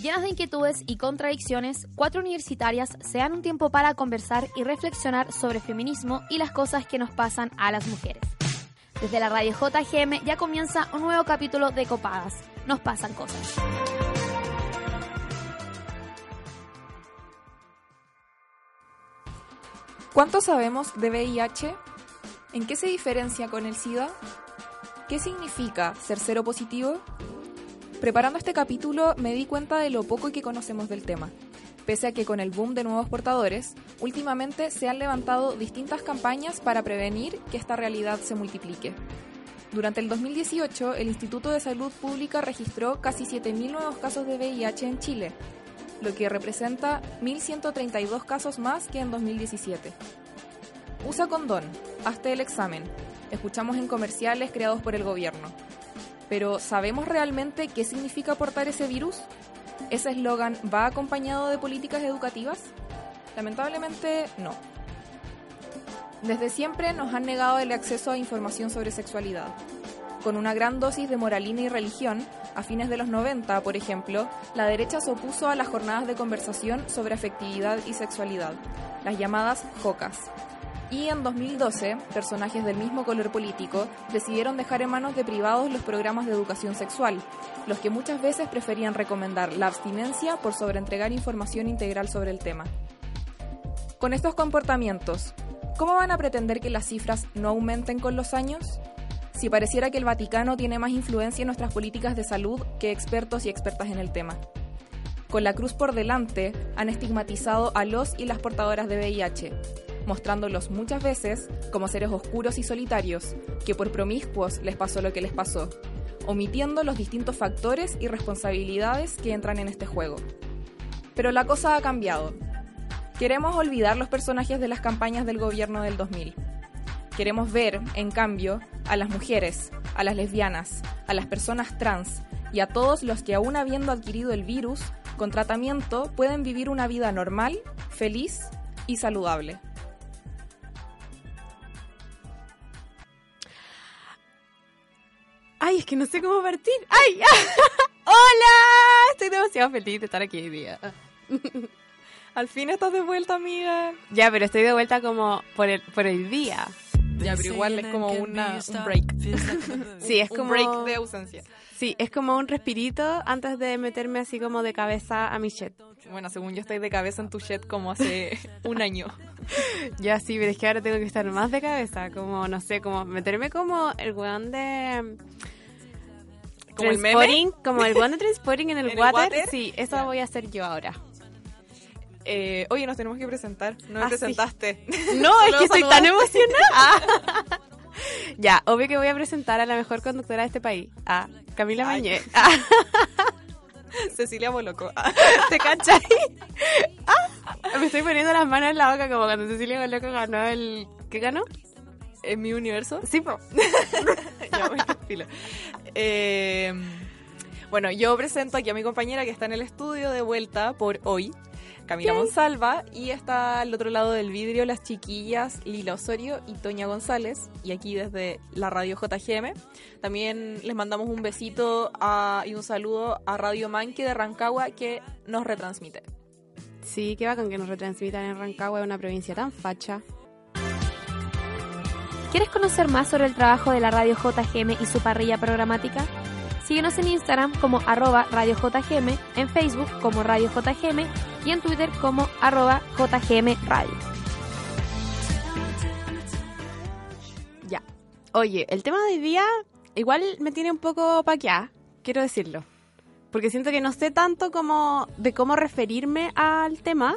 Llenas de inquietudes y contradicciones, cuatro universitarias se dan un tiempo para conversar y reflexionar sobre feminismo y las cosas que nos pasan a las mujeres. Desde la radio JGM ya comienza un nuevo capítulo de Copadas. Nos pasan cosas. ¿Cuánto sabemos de VIH? ¿En qué se diferencia con el SIDA? ¿Qué significa ser cero positivo? Preparando este capítulo me di cuenta de lo poco que conocemos del tema. Pese a que con el boom de nuevos portadores, últimamente se han levantado distintas campañas para prevenir que esta realidad se multiplique. Durante el 2018, el Instituto de Salud Pública registró casi 7.000 nuevos casos de VIH en Chile, lo que representa 1.132 casos más que en 2017. Usa condón, hazte el examen. Escuchamos en comerciales creados por el gobierno. Pero ¿sabemos realmente qué significa portar ese virus? ¿Ese eslogan va acompañado de políticas educativas? Lamentablemente no. Desde siempre nos han negado el acceso a información sobre sexualidad. Con una gran dosis de moralina y religión, a fines de los 90, por ejemplo, la derecha se opuso a las jornadas de conversación sobre afectividad y sexualidad, las llamadas JOCAS, y en 2012, personajes del mismo color político decidieron dejar en manos de privados los programas de educación sexual, los que muchas veces preferían recomendar la abstinencia por sobreentregar información integral sobre el tema. Con estos comportamientos, ¿cómo van a pretender que las cifras no aumenten con los años? Si pareciera que el Vaticano tiene más influencia en nuestras políticas de salud que expertos y expertas en el tema. Con la cruz por delante, han estigmatizado a los y las portadoras de VIH, mostrándolos muchas veces como seres oscuros y solitarios, que por promiscuos les pasó lo que les pasó, omitiendo los distintos factores y responsabilidades que entran en este juego. Pero la cosa ha cambiado. Queremos olvidar los personajes de las campañas del gobierno del 2000. Queremos ver, en cambio, a las mujeres, a las lesbianas, a las personas trans y a todos los que aún habiendo adquirido el virus, con tratamiento pueden vivir una vida normal, feliz y saludable. Ay, es que no sé cómo partir. ¡Ay! ¡Hola! Estoy demasiado feliz de estar aquí hoy día. Al fin estás de vuelta, amiga. Ya, pero estoy de vuelta como por el, por el día. Ya, pero igual es como una, un break. Sí, es como... Un break de ausencia. Sí, es como un respirito antes de meterme así como de cabeza a mi chat. Bueno, según yo estoy de cabeza en tu chat como hace un año. Ya sí, pero es que ahora tengo que estar más de cabeza, como, no sé, como meterme como el weón de... ¿Como el meme? Como el weón de Transporting en el, ¿En el water. water? Sí, eso voy a hacer yo ahora. Eh, oye, nos tenemos que presentar. No me Ah, sí. presentaste. No, es que estoy tan emocionada. ya, obvio que voy a presentar a la mejor conductora de este país, a Camila. Mañé. Ah, Cecilia Boloco. ¿Te cachai? Ah, me estoy poniendo las manos en la boca como cuando Cecilia Boloco ganó el... ¿Qué ganó? ¿En mi universo? Sí, po. Ya, bueno, filo. Eh, bueno, yo presento aquí a mi compañera que está en el estudio de vuelta por hoy, Camila Monsalva, y está al otro lado del vidrio las chiquillas Lila Osorio y Toña González, y aquí desde la radio JGM. También les mandamos un besito a- y un saludo a Radio Manque de Rancagua que nos retransmite. Sí, qué bacán que nos retransmitan en Rancagua, una provincia tan facha. ¿Quieres conocer más sobre el trabajo de la radio JGM y su parrilla programática? Síguenos en Instagram como arroba Radio JGM, en Facebook como Radio JGM y en Twitter como arroba JGM Radio. Ya. Oye, el tema de hoy día igual me tiene un poco paqueada, quiero decirlo. Porque siento que no sé tanto como de cómo referirme al tema.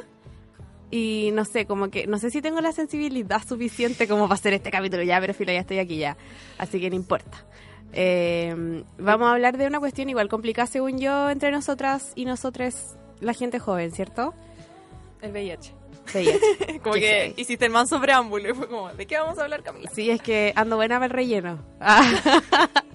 Y no sé, como que no sé si tengo la sensibilidad suficiente como para hacer este capítulo ya, pero filo, ya estoy aquí ya. Así que no importa. Eh, vamos a hablar de una cuestión igual complicada según yo entre nosotras y nosotros, la gente joven, ¿cierto? El VIH. VIH. Como que hiciste el manso preámbulo y fue como, ¿de qué vamos a hablar, Camila? Sí, es que ando buena para el relleno.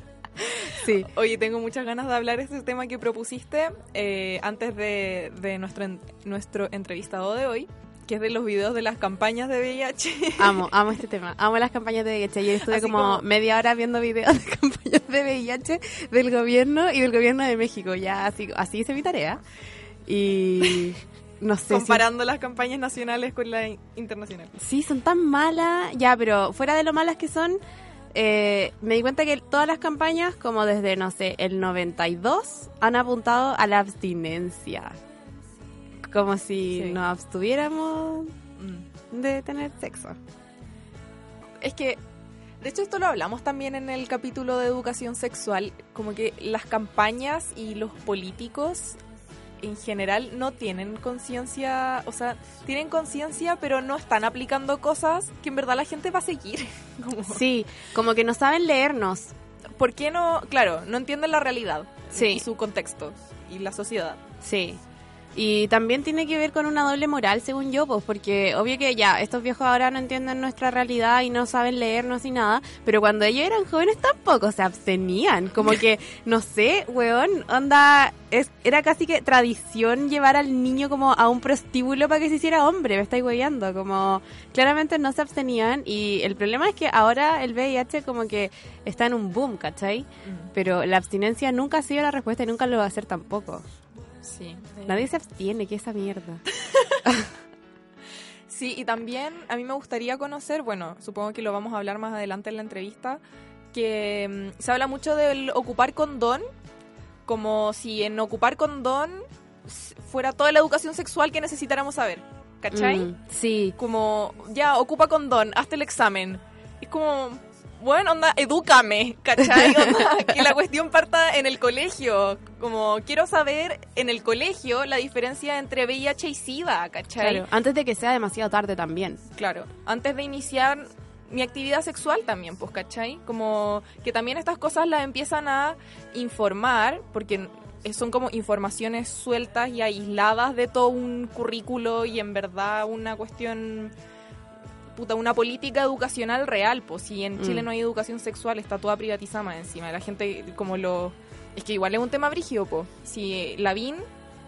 Sí. Oye, tengo muchas ganas de hablar de este tema que propusiste eh, antes de, de nuestro, nuestro entrevistado de hoy, que es de los videos de las campañas de VIH. Amo, amo este tema. Amo las campañas de VIH. Ayer estuve como, como- media hora viendo videos de campañas de VIH del gobierno y del gobierno de México. Ya así, así hice mi tarea. Y no sé. si- comparando las campañas nacionales con la in- internacional. Sí, son tan malas. Ya, pero fuera de lo malas que son, eh, me di cuenta que todas las campañas, como desde, no sé, el 92, han apuntado a la abstinencia. Como si Sí. nos abstuviéramos Mm. de tener sexo. Es que, de hecho, esto lo hablamos también en el capítulo de educación sexual, como que las campañas y los políticos en general no tienen conciencia, o sea, tienen conciencia, pero no están aplicando cosas que en verdad la gente va a seguir. Como, Sí, como que no saben leernos. ¿Por qué no? Claro, no entienden la realidad Sí. y su contexto y la sociedad. Sí. Y también tiene que ver con una doble moral, según yo, pues porque obvio que ya, estos viejos ahora no entienden nuestra realidad y no saben leernos ni nada, pero cuando ellos eran jóvenes tampoco se abstenían. Como que, no sé, weón, onda, es, era casi que tradición llevar al niño como a un prostíbulo para que se hiciera hombre, me estáis weyando, como claramente no se abstenían y el problema es que ahora el VIH como que está en un boom, ¿cachai? Pero la abstinencia nunca ha sido la respuesta y nunca lo va a ser tampoco. Sí. Nadie se abstiene, que esa mierda. Sí, y también a mí me gustaría conocer, bueno, supongo que lo vamos a hablar más adelante en la entrevista, que mm, se habla mucho del ocupar condón, como si en ocupar condón fuera toda la educación sexual que necesitáramos saber, ¿cachai? Mm, sí, Como, ya, ocupa condón, hazte el examen. Es como, bueno, onda, edúcame, ¿cachai? Onda, que la cuestión parta en el colegio. Como, quiero saber en el colegio la diferencia entre VIH y SIDA, ¿cachai? claro. Antes de que sea demasiado tarde también. Claro, antes de iniciar mi actividad sexual también, pues, ¿cachai? Como que también estas cosas las empiezan a informar, porque son como informaciones sueltas y aisladas de todo un currículo y en verdad una cuestión, puta, una política educacional real, pues si en Chile Mm. no hay educación sexual, está toda privatizada más encima, la gente como lo... Es que igual es un tema brígido, pues. Si Lavín,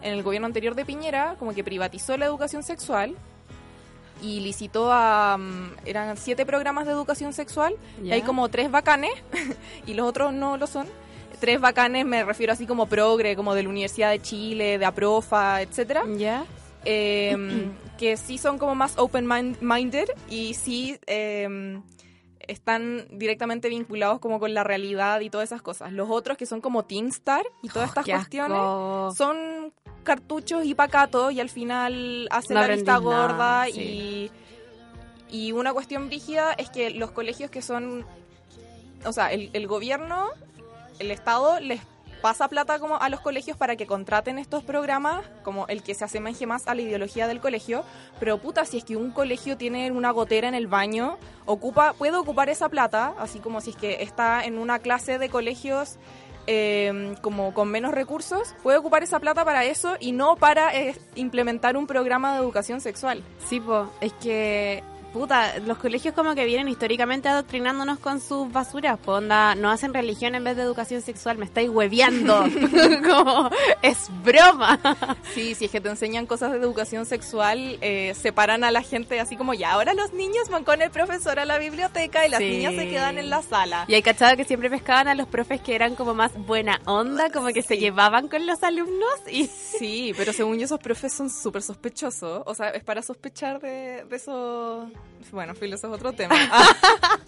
en el gobierno anterior de Piñera, como que privatizó la educación sexual, y licitó a... mm, eran siete programas de educación sexual y hay como tres bacanes y los otros no lo son. Tres bacanes me refiero así como progre, como de la Universidad de Chile, de Aprofa, etcétera, ¿Ya? eh, que sí son como más open-minded y sí eh, están directamente vinculados como con la realidad y todas esas cosas. Los otros que son como Teen Star y todas estas Qué cuestiones asco. son cartuchos y pacatos y al final hacen No la vista nada, gorda sí. y, y una cuestión brígida es que los colegios que son, o sea, el, el gobierno, el Estado les pasa plata como a los colegios para que contraten estos programas, como el que se asemeje más a la ideología del colegio, pero puta, si es que un colegio tiene una gotera en el baño, ocupa, puede ocupar esa plata, así como si es que está en una clase de colegios eh, como con menos recursos, puede ocupar esa plata para eso y no para eh, implementar un programa de educación sexual. Sí, po, es que, puta, los colegios como que vienen históricamente adoctrinándonos con sus basuras, onda, no hacen religión en vez de educación sexual, me estáis hueveando, como, es broma. Sí, si es que te enseñan cosas de educación sexual, eh, separan a la gente así como ya, ahora los niños van con el profesor a la biblioteca y las Sí. niñas se quedan en la sala. Y hay cachado que siempre pescaban a los profes que eran como más buena onda, como que se llevaban con los alumnos y... Sí, pero según yo esos profes son súper sospechosos. O sea, es para sospechar de, de eso... Bueno, filo, eso es otro tema. Ah,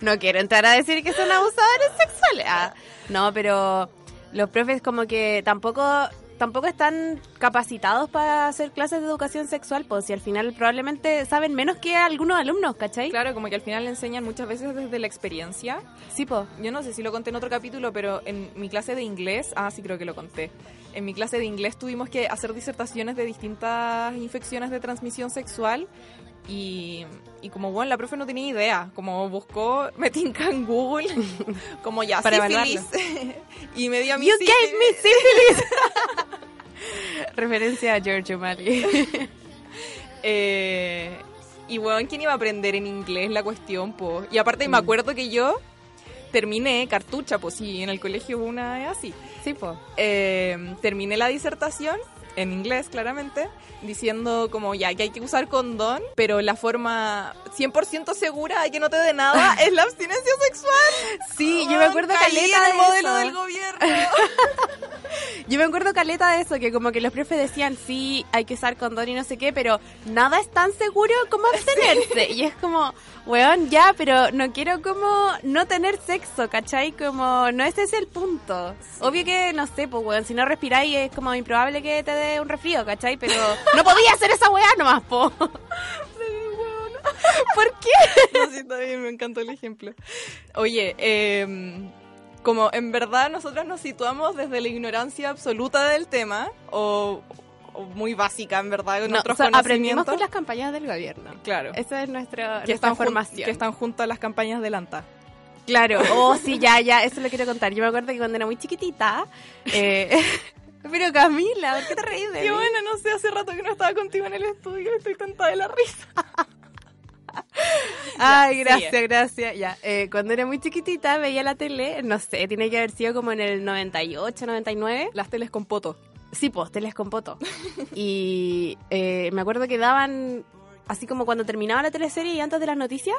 No quiero entrar a decir que son abusadores sexuales. Ah, no, pero los profes como que tampoco tampoco están capacitados para hacer clases de educación sexual, pues si al final probablemente saben menos que algunos alumnos, ¿cachai? claro, como que al final le enseñan muchas veces desde la experiencia. Sí, pues. Yo no sé si lo conté en otro capítulo, pero en mi clase de inglés, ah, sí creo que lo conté. En mi clase de inglés tuvimos que hacer disertaciones de distintas infecciones de transmisión sexual y, y como bueno, la profe no tenía idea, como buscó, me tinca en Google, como ya, Para sífilis, y me dio a mí You sífilis. gave me syphilis. Referencia a George O'Malley. Eh, y bueno, ¿quién iba a aprender en inglés la cuestión, po? Y aparte me acuerdo que yo terminé cartucha, pues sí, en el colegio una así. sí, pues. Eh, terminé la disertación en inglés claramente, diciendo como ya que hay que usar condón, pero la forma 100% segura de que no te dé nada es la abstinencia sexual. Sí, yo me acuerdo caleta el modelo eso. del gobierno. Yo me acuerdo caleta de eso, que como que los profes decían, sí, hay que usar condón y no sé qué, pero nada es tan seguro como abstenerse. Y es como, weón, ya, pero no quiero como no tener sexo, ¿cachai? Como, no ese es el punto. Obvio que, no sé, pues, weón, si no respiráis es como improbable que te dé un resfrío, ¿cachai? Pero no podía hacer esa weá nomás, po. ¿Por qué? No, sí, está bien, me encantó el ejemplo. Oye, eh, como en verdad nosotros nos situamos desde la ignorancia absoluta del tema, o muy básica en verdad, con No, nuestros o sea, aprendimos con las campañas del gobierno. Claro. Esa es que nuestra están, jun- formación. que están junto a las campañas de Lanta. Claro, oh sí, ya, ya, eso lo quiero contar. Yo me acuerdo que cuando era muy chiquitita, eh, pero Camila, ¿por qué te reís de bueno, no sé, hace rato que no estaba contigo en el estudio, estoy tentada de la risa. Ay, Ya, gracias, sigue. gracias. Ya, eh, cuando era muy chiquitita veía la tele, no sé, tiene que haber sido como en el 98, 99. Las teles con poto. Sí, pues, teles con poto. y eh, me acuerdo que daban, así como cuando terminaba la teleserie y antes de las noticias,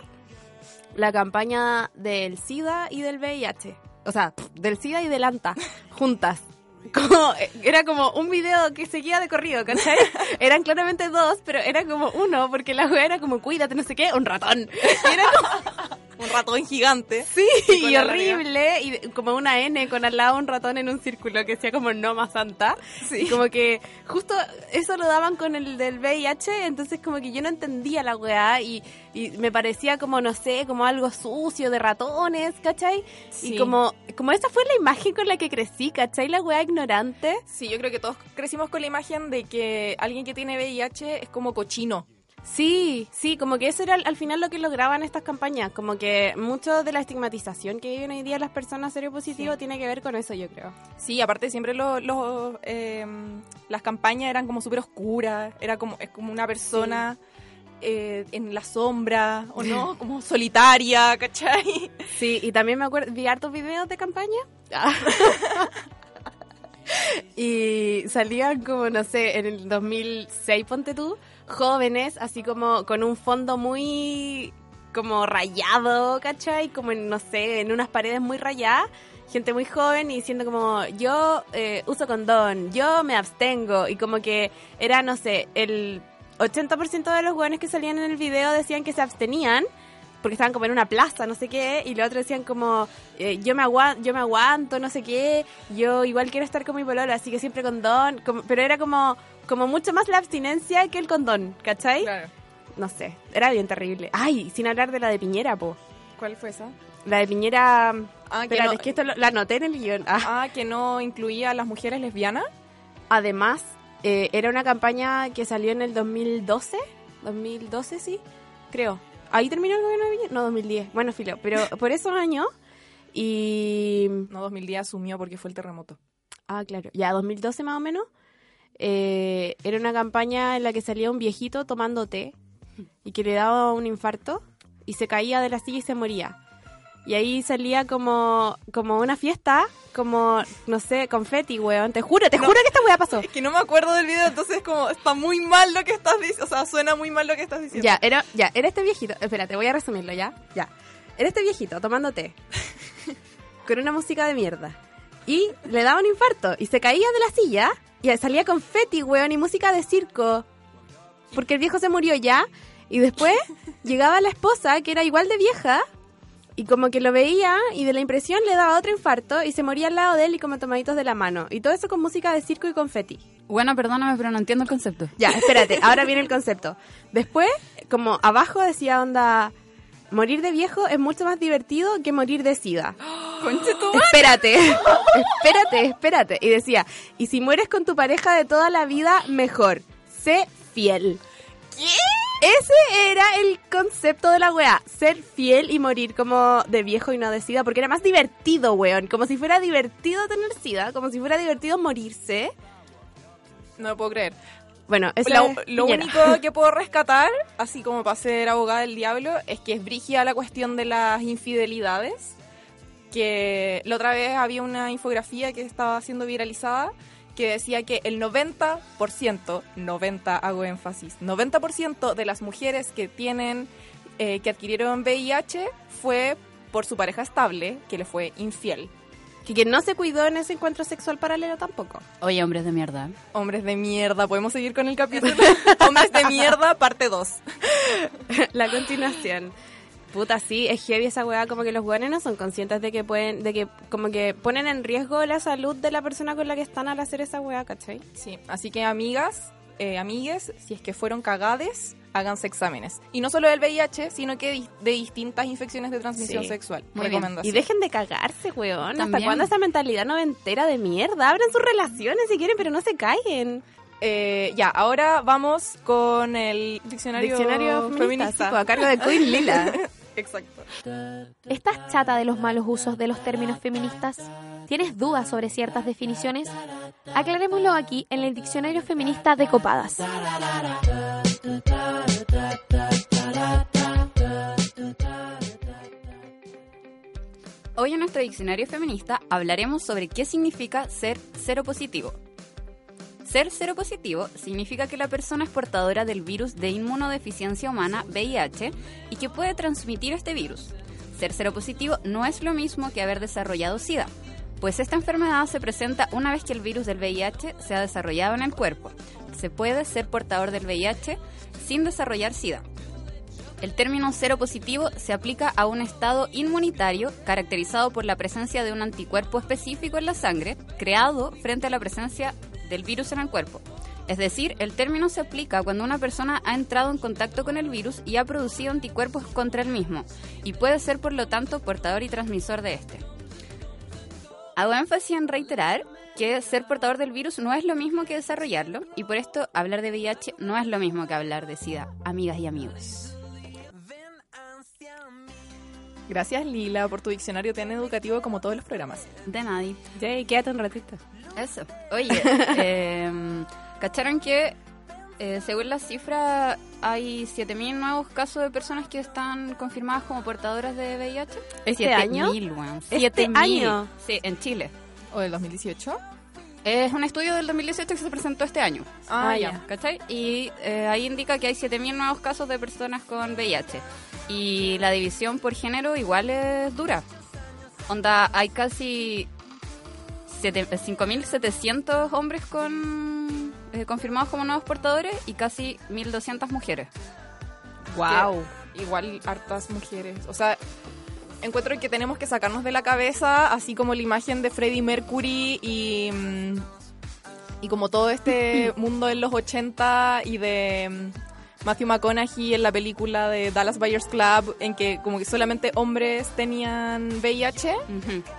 la campaña del SIDA y del VIH. O sea, del SIDA y del ANTA, juntas. Como, eh, era como un video que seguía de corrido, ¿cachai? Eran claramente dos, pero era como uno, porque la wea era como, cuídate, no sé qué, un ratón. Y era como, Un ratón gigante. Sí, y horrible, y como una N con al lado un ratón en un círculo que decía como no más santa. Sí. Y como que justo eso lo daban con el del VIH, entonces como que yo no entendía la weá y, y me parecía como, no sé, como algo sucio de ratones, ¿cachai? Sí. Y como, como esa fue la imagen con la que crecí, ¿cachai? La weá ignorante. Sí, yo creo que todos crecimos con la imagen de que alguien que tiene VIH es como cochino. Sí, sí, como que eso era al, al final lo que lograban estas campañas, como que mucho de la estigmatización que viven hoy día las personas seropositivas Sí. tiene que ver con eso, yo creo. Sí, aparte siempre lo- lo, eh, las campañas eran como súper oscuras, era como, es como una persona eh, en la sombra, o no, como solitaria, ¿cachai? Sí, y también me acuerdo, vi hartos videos de campaña. y salían como, no sé, en el 2006, ponte tú, jóvenes, así como con un fondo muy como rayado, ¿cachai? Como en, no sé, en unas paredes muy rayadas. Gente muy joven y diciendo como, yo eh, uso condón, yo me abstengo. Y como que era, no sé, el 80% de los jóvenes que salían en el video decían que se abstenían porque estaban como en una plaza, no sé qué, y los otros decían como, eh, yo, me aguanto, yo me aguanto, no sé qué, yo igual quiero estar con mi pololo, así que siempre condón, como- pero era como, como mucho más la abstinencia que el condón, ¿cachai? Claro. No sé, era bien terrible. Ay, sin hablar de la de Piñera, po. ¿Cuál fue esa? La de Piñera... Ah, que Espera, no- es que esto lo- la anoté en el guion. Ah. Ah, que no incluía a las mujeres lesbianas. Además, eh, era una campaña que salió en el 2012, 2012 sí, creo. Ahí terminó el gobierno de Piñera, no 2010, bueno, filo, pero por esos años y... No, 2010 asumió porque fue el terremoto. Ah, claro, ya 2012 más o menos, eh, era una campaña en la que salía un viejito tomando té y que le daba un infarto y se caía de la silla y se moría. Y ahí salía como, como una fiesta, como, no sé, confeti, weón. Te juro, te No. juro que esta weá pasó. Es que no me acuerdo del video, entonces como está muy mal lo que estás diciendo, o sea, suena muy mal lo que estás diciendo. Ya, era, ya, era este viejito. Espérate, voy a resumirlo, ¿ya? Ya. Era este viejito tomando té. con una música de mierda. Y le daba un infarto. Y se caía de la silla. Y salía confeti, weón, y música de circo. Porque el viejo se murió ya. Y después llegaba la esposa, que era igual de vieja. Y como que lo veía y de la impresión le daba otro infarto y se moría al lado de él y como tomaditos de la mano. Y todo eso con música de circo y confeti. Bueno, perdóname, pero no entiendo el concepto. Ya, espérate, ahora viene el concepto. Después, como abajo decía onda, morir de viejo es mucho más divertido que morir de sida. Espérate, espérate, espérate. Y decía, y si mueres con tu pareja de toda la vida, mejor. Sé fiel. ¿Qué? Ese era el concepto de la weá. Ser fiel y morir como de viejo y no de sida. Porque era más divertido, weón. Como si fuera divertido tener sida. Como si fuera divertido morirse. No lo puedo creer. Bueno, eso Lo, es lo Piñera. único que puedo rescatar, así como para ser abogada del diablo, es que es brígida la cuestión de las infidelidades. Que la otra vez había una infografía que estaba siendo viralizada que decía que el 90%, 90 hago énfasis, 90% de las mujeres que tienen, eh, que adquirieron VIH fue por su pareja estable, que le fue infiel. Que, que no se cuidó en ese encuentro sexual paralelo tampoco. Oye, hombres de mierda. Hombres de mierda, podemos seguir con el capítulo. Hombres de mierda, parte 2. La continuación. Puta, sí, es heavy esa weá, como que los weones no son conscientes de que pueden, de que como que ponen en riesgo la salud de la persona con la que están al hacer esa weá, ¿cachai? Sí, así que amigas, eh, amigues, si es que fueron cagades, háganse exámenes. Y no solo del VIH, sino que de distintas infecciones de transmisión Sí. sexual. Muy bien. Y dejen de cagarse, weón. ¿Hasta cuándo esa mentalidad noventera de mierda? Abran sus relaciones si quieren, pero no se caguen. Eh, ya, ahora vamos con el diccionario, Diccionario feminista, a cargo de Queen Lila. Exacto. ¿Estás chata de los malos usos de los términos feministas? ¿Tienes dudas sobre ciertas definiciones? Aclarémoslo aquí en el Diccionario Feminista de Copadas. Hoy en nuestro diccionario feminista hablaremos sobre qué significa ser seropositivo. Ser seropositivo significa que la persona es portadora del virus de inmunodeficiencia humana VIH y que puede transmitir este virus. Ser seropositivo no es lo mismo que haber desarrollado SIDA, pues esta enfermedad se presenta una vez que el virus del VIH se ha desarrollado en el cuerpo. Se puede ser portador del VIH sin desarrollar SIDA. El término seropositivo se aplica a un estado inmunitario caracterizado por la presencia de un anticuerpo específico en la sangre creado frente a la presencia del virus en el cuerpo. Es decir, el término se aplica cuando una persona ha entrado en contacto con el virus y ha producido anticuerpos contra el mismo, y puede ser por lo tanto portador y transmisor de este. Hago énfasis en reiterar que ser portador del virus no es lo mismo que desarrollarlo, y por esto hablar de VIH no es lo mismo que hablar de SIDA, amigas y amigos. Gracias Lila por tu diccionario tan educativo como todos los programas. De nadie. Jay, quédate un ratito. Eso. Oye, em, ¿cacharon que eh, según la cifra hay 7.000 nuevos casos de personas que están confirmadas como portadoras de VIH? ¿Este año? 7.000, weón. ¿Este 7.000. año? Sí, en Chile. ¿O del 2018? Es un estudio del 2018 que se presentó este año. Ah, Ah, ya. ¿Cachai? Y eh, ahí indica que hay 7.000 nuevos casos de personas con VIH. Y la división por género igual es dura. Onda, hay casi siete- 5.700 hombres con eh, confirmados como nuevos portadores y casi 1.200 mujeres. Wow. Que igual hartas mujeres. O sea, encuentro que tenemos que sacarnos de la cabeza, así como la imagen de Freddie Mercury y, mm, y como todo este mundo en los 80 y de mm, Matthew McConaughey en la película de Dallas Buyers Club, en que como que solamente hombres tenían VIH.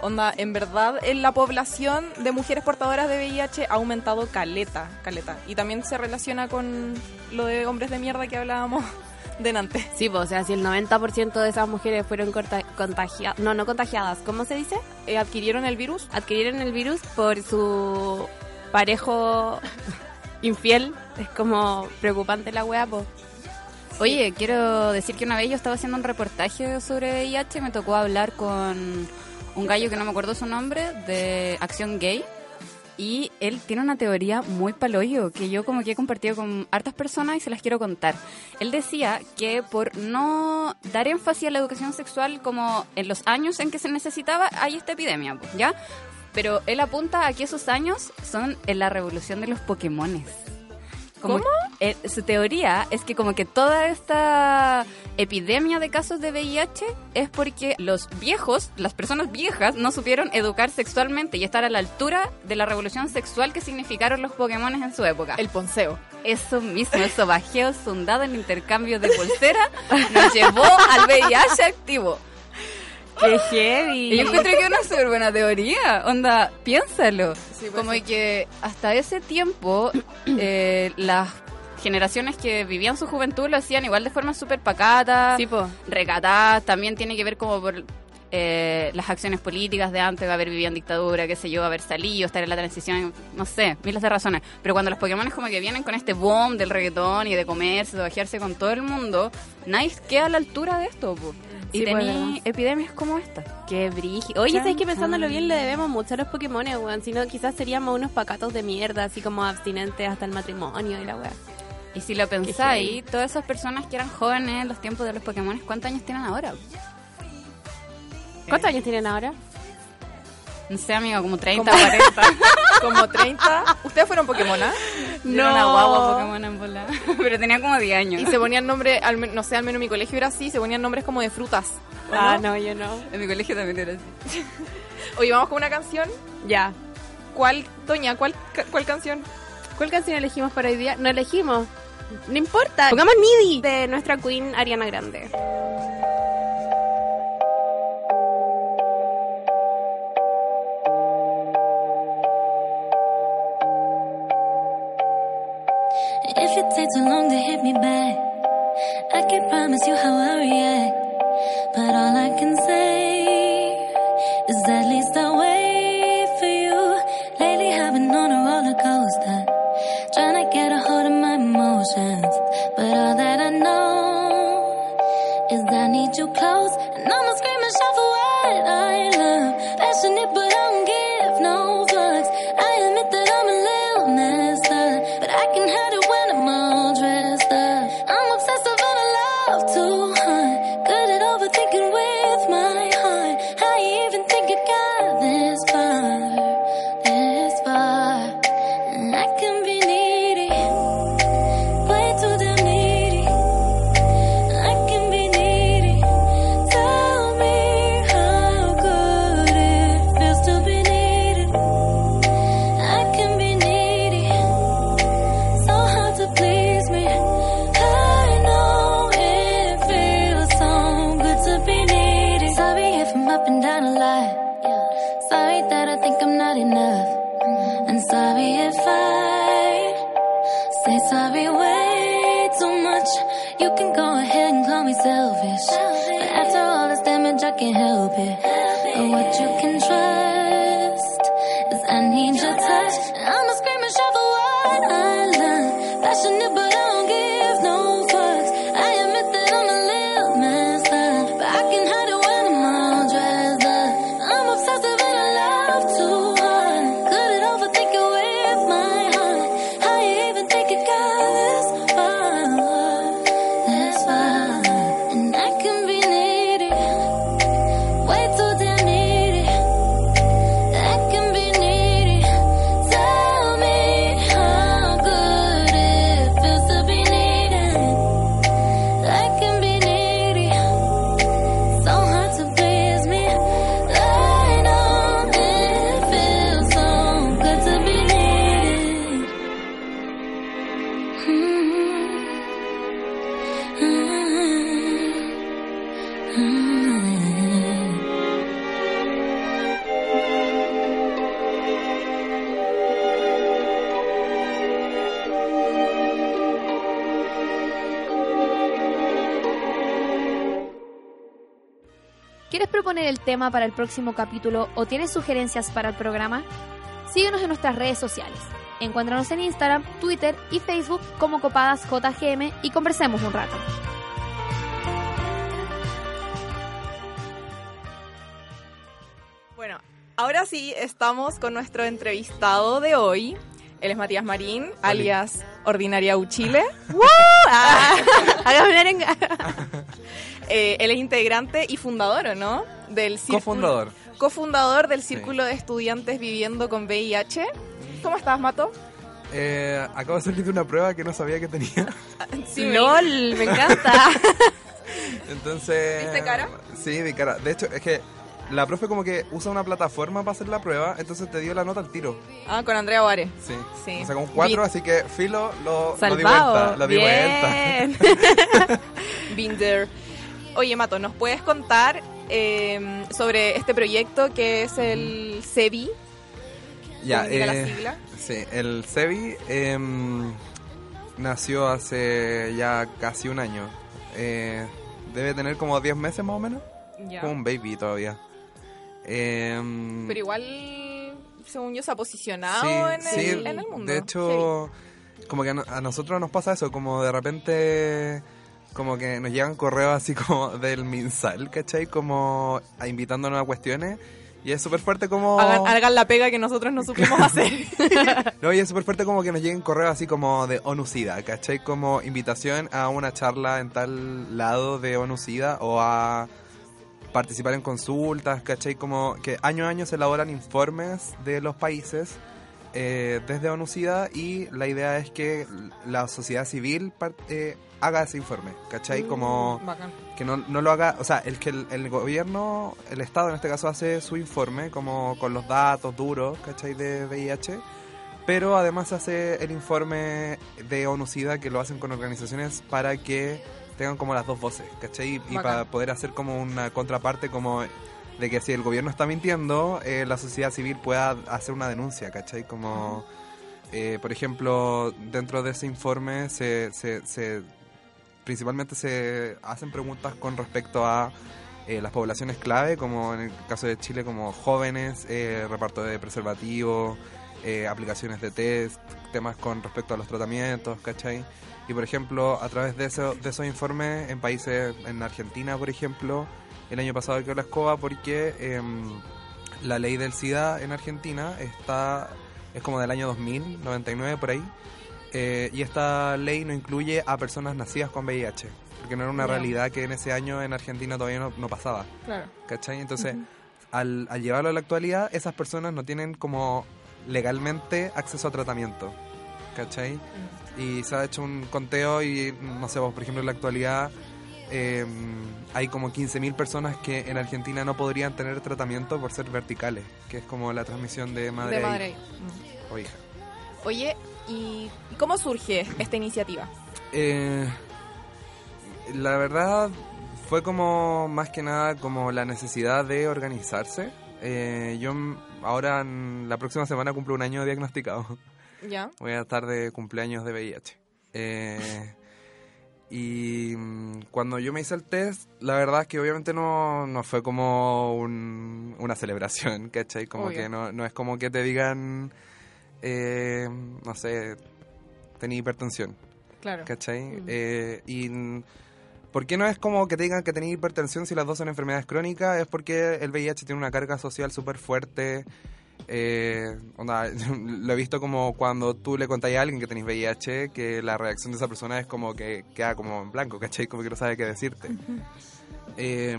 Onda, en verdad, en la población de mujeres portadoras de VIH ha aumentado caleta, caleta. Y también se relaciona con lo de hombres de mierda que hablábamos delante. Sí, pues, o sea, si el 90% de esas mujeres fueron contagiadas, no, no contagiadas, ¿cómo se dice? Eh, ¿Adquirieron el virus? Adquirieron el virus por su parejo infiel. Es como preocupante la wea, pues. Oye, quiero decir que una vez yo estaba haciendo un reportaje sobre VIH y me tocó hablar con un gallo que no me acuerdo su nombre, de Acción Gay. Y él tiene una teoría muy paloyo que yo como que he compartido con hartas personas y se las quiero contar. Él decía que por no dar énfasis a la educación sexual como en los años en que se necesitaba, hay esta epidemia, ¿ya? Pero él apunta a que esos años son en la revolución de los Pokémones. Como- eh, su teoría es que como que toda esta epidemia de casos de VIH es porque los viejos, las personas viejas, no supieron educar sexualmente y estar a la altura de la revolución sexual que significaron los Pokémon en su época. El ponceo. Eso mismo, eso bajeo sundado en intercambio de pulsera nos llevó al VIH activo. ¡Qué heavy! Y yo encuentro que es una súper buena teoría. Onda, piénsalo. Sí, pues Como sí. que hasta ese tiempo eh, las generaciones que vivían su juventud lo hacían igual de forma súper pacata, Sí, po. recatadas. También tiene que ver como por eh, las acciones políticas de antes, de haber vivido en dictadura, qué sé yo, haber salido, estar en la transición, no sé, miles de razones. Pero cuando los Pokémon como que vienen con este boom del reggaetón y de comerse, de bajearse con todo el mundo, nadie queda a la altura de esto. po. Y Sí, pues, tení verdad. epidemias como esta. Qué brígido. Oye, Chan, ¿sabes que pensándolo chan. bien le debemos mucho a los Pokémones, weón? Si no, quizás seríamos unos pacatos de mierda, así como abstinentes hasta el matrimonio y la weá. Y si lo pensáis, todas esas personas que eran jóvenes en los tiempos de los Pokémon, ¿cuántos años tienen ahora? ¿Cuántos años tienen ahora? No sé, amigo, como 30, Como- 40. Como 30. ¿Ustedes fueron Pokémon, Yo Era una guagua Pokémon en bola. Pero tenía como 10 años. Y se ponían nombres, no sé, al menos en mi colegio era así, se ponían nombres como de frutas. ¿o Ah, no? no, yo no. En mi colegio también era así. Oye, vamos con una canción. Ya. ¿Cuál, Toña, cuál, cuál canción? ¿Cuál canción elegimos para hoy día? No elegimos. No importa. Pongamos Needy de nuestra queen Ariana Grande. Takes too long to hit me back, I can't promise you how I react. But all I can say is at least I'll wait for you. Lately I've been on a roller coaster, trying to get a hold of my emotions. But all that I know is I need you close, up and down a lot. Sorry that I think I'm not enough. And sorry if I say sorry way too much. You can go ahead and call me selfish. But after all this damage, I can't help it. But what you can trust is I need your touch. I'ma scream and shout for what I learned. Passionate, tema para el próximo capítulo o tienes sugerencias para el programa? Síguenos en nuestras redes sociales. Encuéntranos en Instagram, Twitter y Facebook como Copadas JGM y conversemos un rato. Bueno, ahora sí estamos con nuestro entrevistado de hoy. Él es Matías Marín, alias Ordinaria Uchile. Ah, Hagamos merenga. Eh, él es integrante y fundador, ¿o no? Del círculo- Cofundador. Cofundador del Círculo de Estudiantes Viviendo con VIH. ¿Cómo estás, Mato? Eh, acabo de salir de una prueba que no sabía que tenía. Sí, LOL, me encanta. Entonces. ¿Viste cara? Sí, vi cara. De hecho, es que la profe como que usa una plataforma para hacer la prueba, entonces te dio la nota al tiro. Ah, con Andrea Ovares. Sí. Sí. Sacó un 4, Vi- así que filo lo, lo di Salvado. vuelta. Lo di vuelta. Bien. Binder. Oye, Mato, ¿nos puedes contar eh, sobre este proyecto que es el CEBI? Ya, ¿Significa la eh, sigla? Sí, el CEBI em, nació hace ya casi un año. Eh, debe tener como 10 meses más o menos. Ya. Como un baby todavía. Em, Pero igual, según yo, se ha posicionado Sí, en, sí, el, en el mundo. De hecho, como que a nosotros nos pasa eso, como de repente como que nos llegan correos así como del MinSal, ¿cachai? Como a- invitándonos a cuestiones. Y es súper fuerte como... Hagan, hagan la pega que nosotros no supimos hacer. No, y es súper fuerte como que nos lleguen correos así como de ONU-SIDA, ¿cachai? Como invitación a una charla en tal lado de ONU-SIDA o a participar en consultas, ¿cachai? Como que año a año se elaboran informes de los países eh, desde ONU-SIDA y la idea es que la sociedad civil eh, haga ese informe, ¿cachai? Como Bacán. que no, no lo haga, o sea, el que el, el gobierno, el Estado en este caso hace su informe como con los datos duros, ¿cachai? De VIH, pero además hace el informe de ONU-SIDA que lo hacen con organizaciones para que tengan como las dos voces, ¿cachai? Y para poder hacer como una contraparte como de que si el gobierno está mintiendo, eh, la sociedad civil pueda hacer una denuncia, ¿cachai? Como, eh, por ejemplo, dentro de ese informe se, se, se principalmente se hacen preguntas con respecto a eh, las poblaciones clave, como en el caso de Chile, como jóvenes, eh, reparto de preservativos, eh, aplicaciones de test, temas con respecto a los tratamientos, ¿cachai? Y por ejemplo, a través de, eso, de esos informes en países, en Argentina, por ejemplo, el año pasado quedó la escoba porque em, la ley del SIDA en Argentina está es como del año 2000, 99 por ahí. Eh, y esta ley no incluye a personas nacidas con VIH, porque no era una realidad que en ese año en Argentina todavía no, no pasaba, Claro. ¿cachai? Entonces, al, al llevarlo a la actualidad, esas personas no tienen como legalmente acceso a tratamiento, ¿cachai? Y se ha hecho un conteo y, no sé, vos, por ejemplo, en la actualidad eh, hay como 15.000 personas que en Argentina no podrían tener tratamiento por ser verticales, que es como la transmisión de madre, de madre. o hija. Oye, ¿y cómo surge esta iniciativa? Eh, la verdad fue como más que nada como la necesidad de organizarse. Eh, yo ahora la próxima semana cumplo un año diagnosticado. ¿Ya? Voy a estar de cumpleaños de VIH. Eh, y cuando yo me hice el test, la verdad es que obviamente no, no fue como un- una celebración, ¿cachai? Como Obvio. que no, no es como que te digan, eh, no sé, tenía hipertensión. Claro. ¿cachai? Mm. Eh, y ¿por qué no es como que te digan que tenés hipertensión si las dos son enfermedades crónicas? Es porque el VIH tiene una carga social súper fuerte. Eh, onda, lo he visto como cuando tú le contáis a alguien que tenés VIH, que la reacción de esa persona es como que queda como en blanco, ¿cachai? Como que no sabe qué decirte. Eh,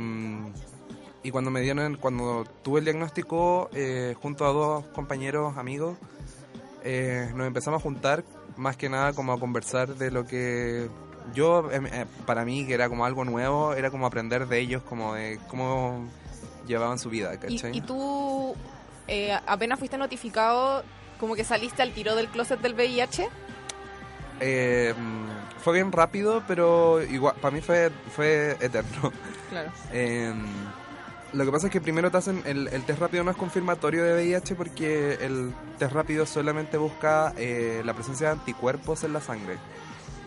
y cuando me dieron, cuando tuve el diagnóstico, eh, junto a dos compañeros, amigos, eh, nos empezamos a juntar más que nada como a conversar de lo que yo, em, eh, para mí, que era como algo nuevo, era como aprender de ellos, como de cómo llevaban su vida, ¿Y, ¿cachai? y tú eh, apenas fuiste notificado, como que saliste al tiro del closet del VIH? Eh, fue bien rápido, pero igual, para mí fue, fue eterno. Claro. Eh, lo que pasa es que primero te hacen el, el test rápido no es confirmatorio de VIH porque el test rápido solamente busca eh, la presencia de anticuerpos en la sangre.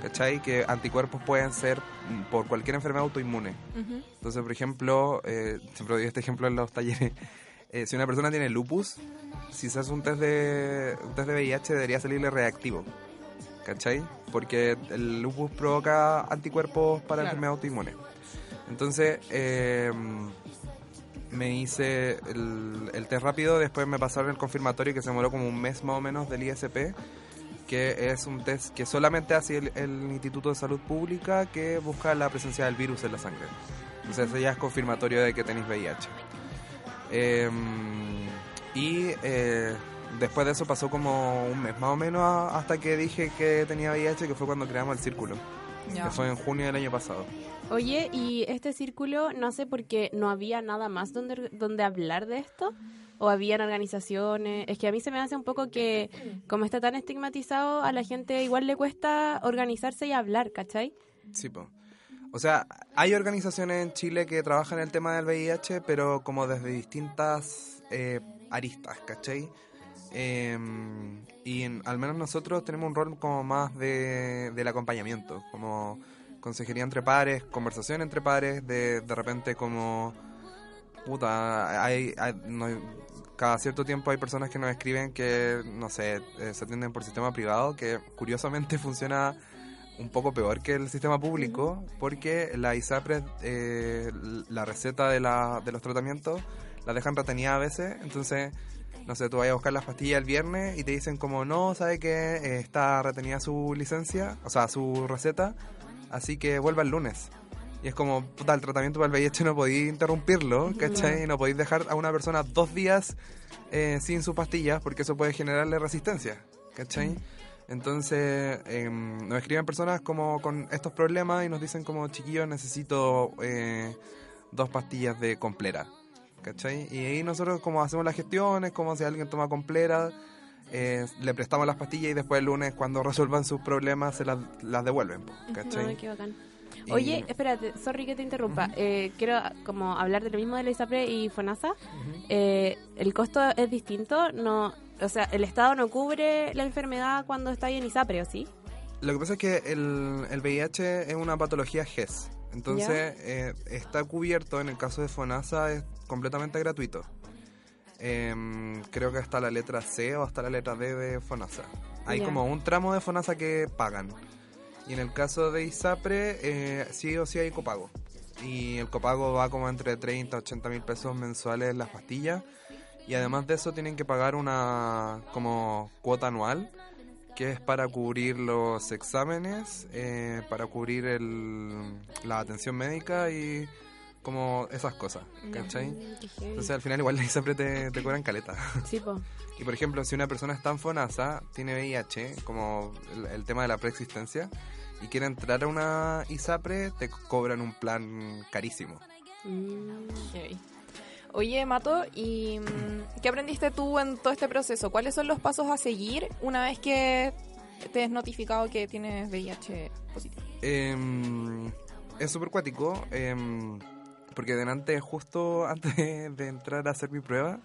¿Cachai? Que anticuerpos pueden ser mm, por cualquier enfermedad autoinmune. Entonces, por ejemplo, eh, siempre doy este ejemplo en los talleres. Eh, si una persona tiene lupus, si se hace un test de, un test de VIH debería salirle reactivo. ¿Cachai? Porque el lupus provoca anticuerpos para Claro. enfermedad autoinmune. Entonces, eh, me hice el, test rápido, después me pasaron el confirmatorio que se demoró como un mes más o menos del ISP, que es un test que solamente hace el, Instituto de Salud Pública que busca la presencia del virus en la sangre. Entonces ese ya es confirmatorio de que tenéis VIH. Eh, y eh, después de eso pasó como un mes más o menos hasta que dije que tenía VIH, que fue cuando creamos el círculo, Ya. que fue en junio del año pasado. Oye, y este círculo, no sé por qué no había nada más donde, donde hablar de esto, o habían organizaciones. Es que a mí se me hace un poco que, como está tan estigmatizado, a la gente igual le cuesta organizarse y hablar, ¿cachai? Sí, po. O sea, hay organizaciones en Chile que trabajan el tema del VIH, pero como desde distintas eh, aristas, ¿cachai? Eh, y en- al menos nosotros tenemos un rol como más de, del acompañamiento, como consejería entre pares, conversación entre pares, de, de repente como... Puta, hay, hay- no- cada cierto tiempo hay personas que nos escriben que, no sé, eh, se atienden por sistema privado, que curiosamente funciona un poco peor que el sistema público porque la ISAPRE, eh, la receta de, la, de los tratamientos, la dejan retenida a veces, entonces, no sé, tú vas a buscar las pastillas el viernes y te dicen como, no, sabe que está retenida su licencia, o sea, su receta, así que vuelva el lunes. Y es como, puta, el tratamiento para el VIH no podéis interrumpirlo, ¿cachai? No podéis dejar a una persona dos días eh, sin sus pastillas porque eso puede generarle resistencia, ¿cachai? Entonces em, nos escriben personas como con estos problemas y nos dicen como, chiquillos, necesito eh, dos pastillas de complera, ¿cachai? Y ahí nosotros como hacemos las gestiones, como si alguien toma complera, eh, le prestamos las pastillas y después el lunes cuando resuelvan sus problemas se las, las devuelven, ¿cachai? Ay, qué bacán. Y- Oye, espérate, sorry que te interrumpa. Eh, quiero como hablar de lo mismo de la ISAPRE y FONASA. Eh, el costo es distinto, no, o sea, el Estado no cubre la enfermedad cuando está ahí en ISAPRE, ¿o sí? Lo que pasa es que el, el VIH es una patología GES. Entonces, eh, está cubierto, en el caso de FONASA, es completamente gratuito. Em, creo que hasta la letra C o hasta la letra D de FONASA. Hay Ya. como un tramo de FONASA que pagan. Y en el caso de ISAPRE, eh, sí o sí hay copago. Y el copago va como entre 30 a 80 mil pesos mensuales las pastillas. Y además de eso tienen que pagar una como cuota anual que es para cubrir los exámenes, eh, para cubrir el, la atención médica y como esas cosas, ¿cachai? Entonces al final igual la ISAPRE te, te cobran caleta. Sí, po. Y por ejemplo, si una persona está en FONASA, tiene VIH, como el, el tema de la preexistencia, y quiere entrar a una ISAPRE, te cobran un plan carísimo. Mm. Ok. Oye, Mato, ¿y mm, qué aprendiste tú en todo este proceso? ¿Cuáles son los pasos a seguir una vez que te has notificado que tienes VIH positivo? Em, es súper cuático, em, porque delante, justo antes de entrar a hacer mi prueba,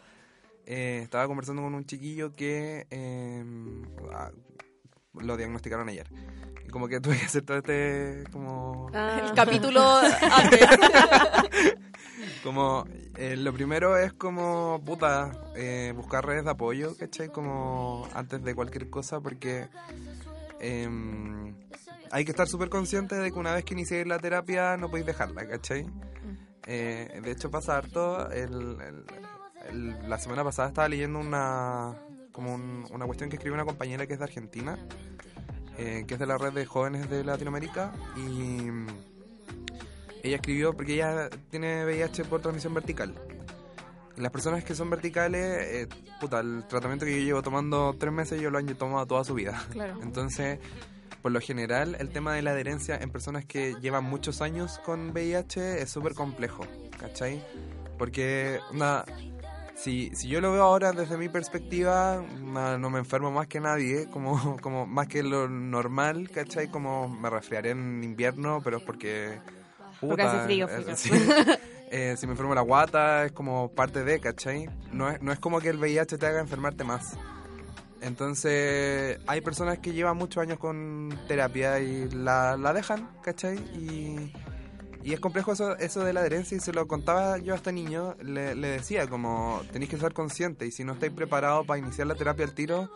eh, estaba conversando con un chiquillo que ah, lo diagnosticaron ayer. Y como que tuve que hacer todo este, como... Ah. El capítulo antes. Como, eh, lo primero es como, puta, eh, buscar redes de apoyo, ¿cachai? Como antes de cualquier cosa, porque em, hay que estar súper consciente de que una vez que iniciéis la terapia no podéis dejarla, ¿cachai? Eh, de hecho pasa harto, el- el- el- la semana pasada estaba leyendo una, como un- una cuestión que escribió una compañera que es de Argentina, eh, que es de la red de jóvenes de Latinoamérica, y ella escribió porque ella tiene VIH por transmisión vertical. Las personas que son verticales, eh, puta, el tratamiento que yo llevo tomando tres meses, yo lo han tomado toda su vida. Claro. Entonces, por lo general, el tema de la adherencia en personas que llevan muchos años con VIH es súper complejo, ¿cachai? Porque, nada, si, si yo lo veo ahora desde mi perspectiva, na- no me enfermo más que nadie, como, como más que lo normal, ¿cachai? Como me resfriaré en invierno, pero es porque... Porque hace frío, eh, frío. sí. Eh, si me enfermo la guata, es como parte de, ¿cachai? No es, no es como que el VIH te haga enfermarte más. Entonces, hay personas que llevan muchos años con terapia y la, dejan, ¿cachai? Y, es complejo eso, eso de la adherencia y se lo contaba yo a este niño, le, decía como, tenéis que ser consciente y si no estáis preparados para iniciar la terapia al tiro,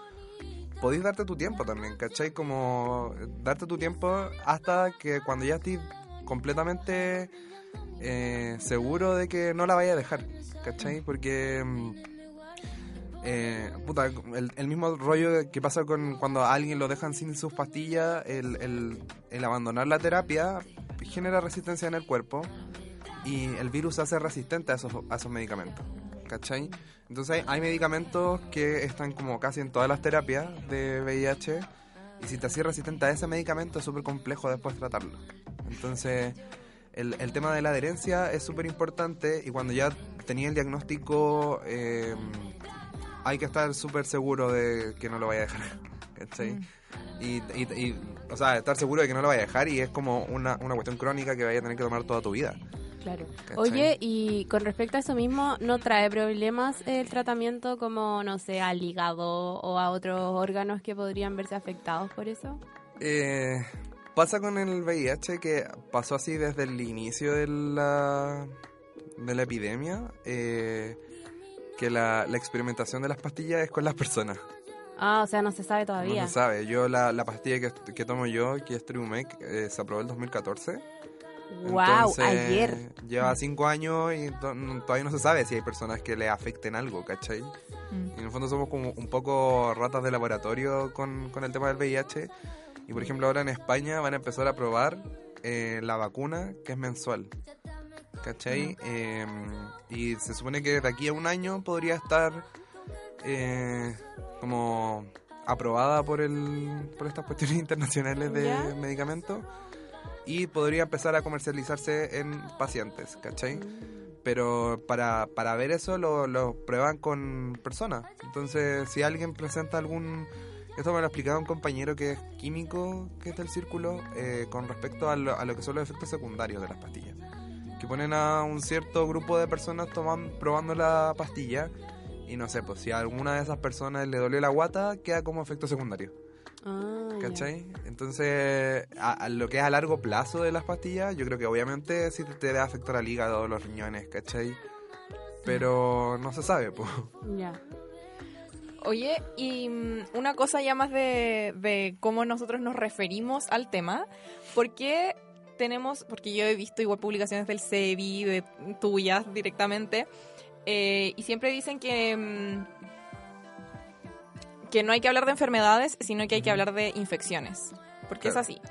podéis darte tu tiempo también, ¿cachai? Como darte tu tiempo hasta que cuando ya estés completamente eh, seguro de que no la vaya a dejar, ¿cachai? Porque... eh, puta, el, mismo rollo que pasa con cuando a alguien lo dejan sin sus pastillas, el, el- el abandonar la terapia genera resistencia en el cuerpo y el virus se hace resistente a esos, a esos medicamentos. ¿Cachai? Entonces hay, hay medicamentos que están como casi en todas las terapias de VIH y si te haces resistente a ese medicamento es súper complejo después tratarlo. Entonces el, el tema de la adherencia es súper importante y cuando ya tenía el diagnóstico eh, hay que estar súper seguro de que no lo vaya a dejar. ¿Cachai? Y, y- y, o sea, estar seguro de que no lo vaya a dejar y es como una, una cuestión crónica que vaya a tener que tomar toda tu vida. Claro. ¿Cachai? Oye, y con respecto a eso mismo, ¿no trae problemas el tratamiento como, no sé, al hígado o a otros órganos que podrían verse afectados por eso? Eh, pasa con el VIH que pasó así desde el inicio de la, de la epidemia, eh, que la, la experimentación de las pastillas es con las personas. Ah, o sea, no se sabe todavía. No se sabe. Yo la, la pastilla que, que tomo yo, que es Triumec, eh, se aprobó en 2014. Wow, Entonces, ayer. Lleva cinco años y to- todavía no se sabe si hay personas que le afecten algo, ¿cachai? Mm. Y en el fondo somos como un poco ratas de laboratorio con, con el tema del VIH. Y por ejemplo ahora en España van a empezar a probar eh, la vacuna que es mensual. ¿Cachai? Eh, y se supone que de aquí a un año podría estar eh, como aprobada por el por estas cuestiones internacionales de Ya. medicamentos y podría empezar a comercializarse en pacientes, ¿cachai? Pero para, para ver eso lo, lo prueban con personas. Entonces, si alguien presenta algún... Esto me lo explicaba un compañero que es químico, que es del círculo, eh, con respecto a lo, a lo que son los efectos secundarios de las pastillas. Que ponen a un cierto grupo de personas toman, probando la pastilla y no sé, pues si a alguna de esas personas le dolió la guata, queda como efecto secundario. Ah. ¿Cachai? Entonces, a, a lo que es a largo plazo de las pastillas, yo creo que obviamente sí te, te debe afectar al hígado, los riñones, ¿cachai? Pero no se sabe, pues. Ya. Oye, y mm, una cosa ya más de, de cómo nosotros nos referimos al tema, ¿por qué tenemos, porque yo he visto igual publicaciones del CEBI, de tuyas directamente, eh, y siempre dicen que, mm, que no hay que hablar de enfermedades, sino que hay que hablar de infecciones, porque es Claro. así.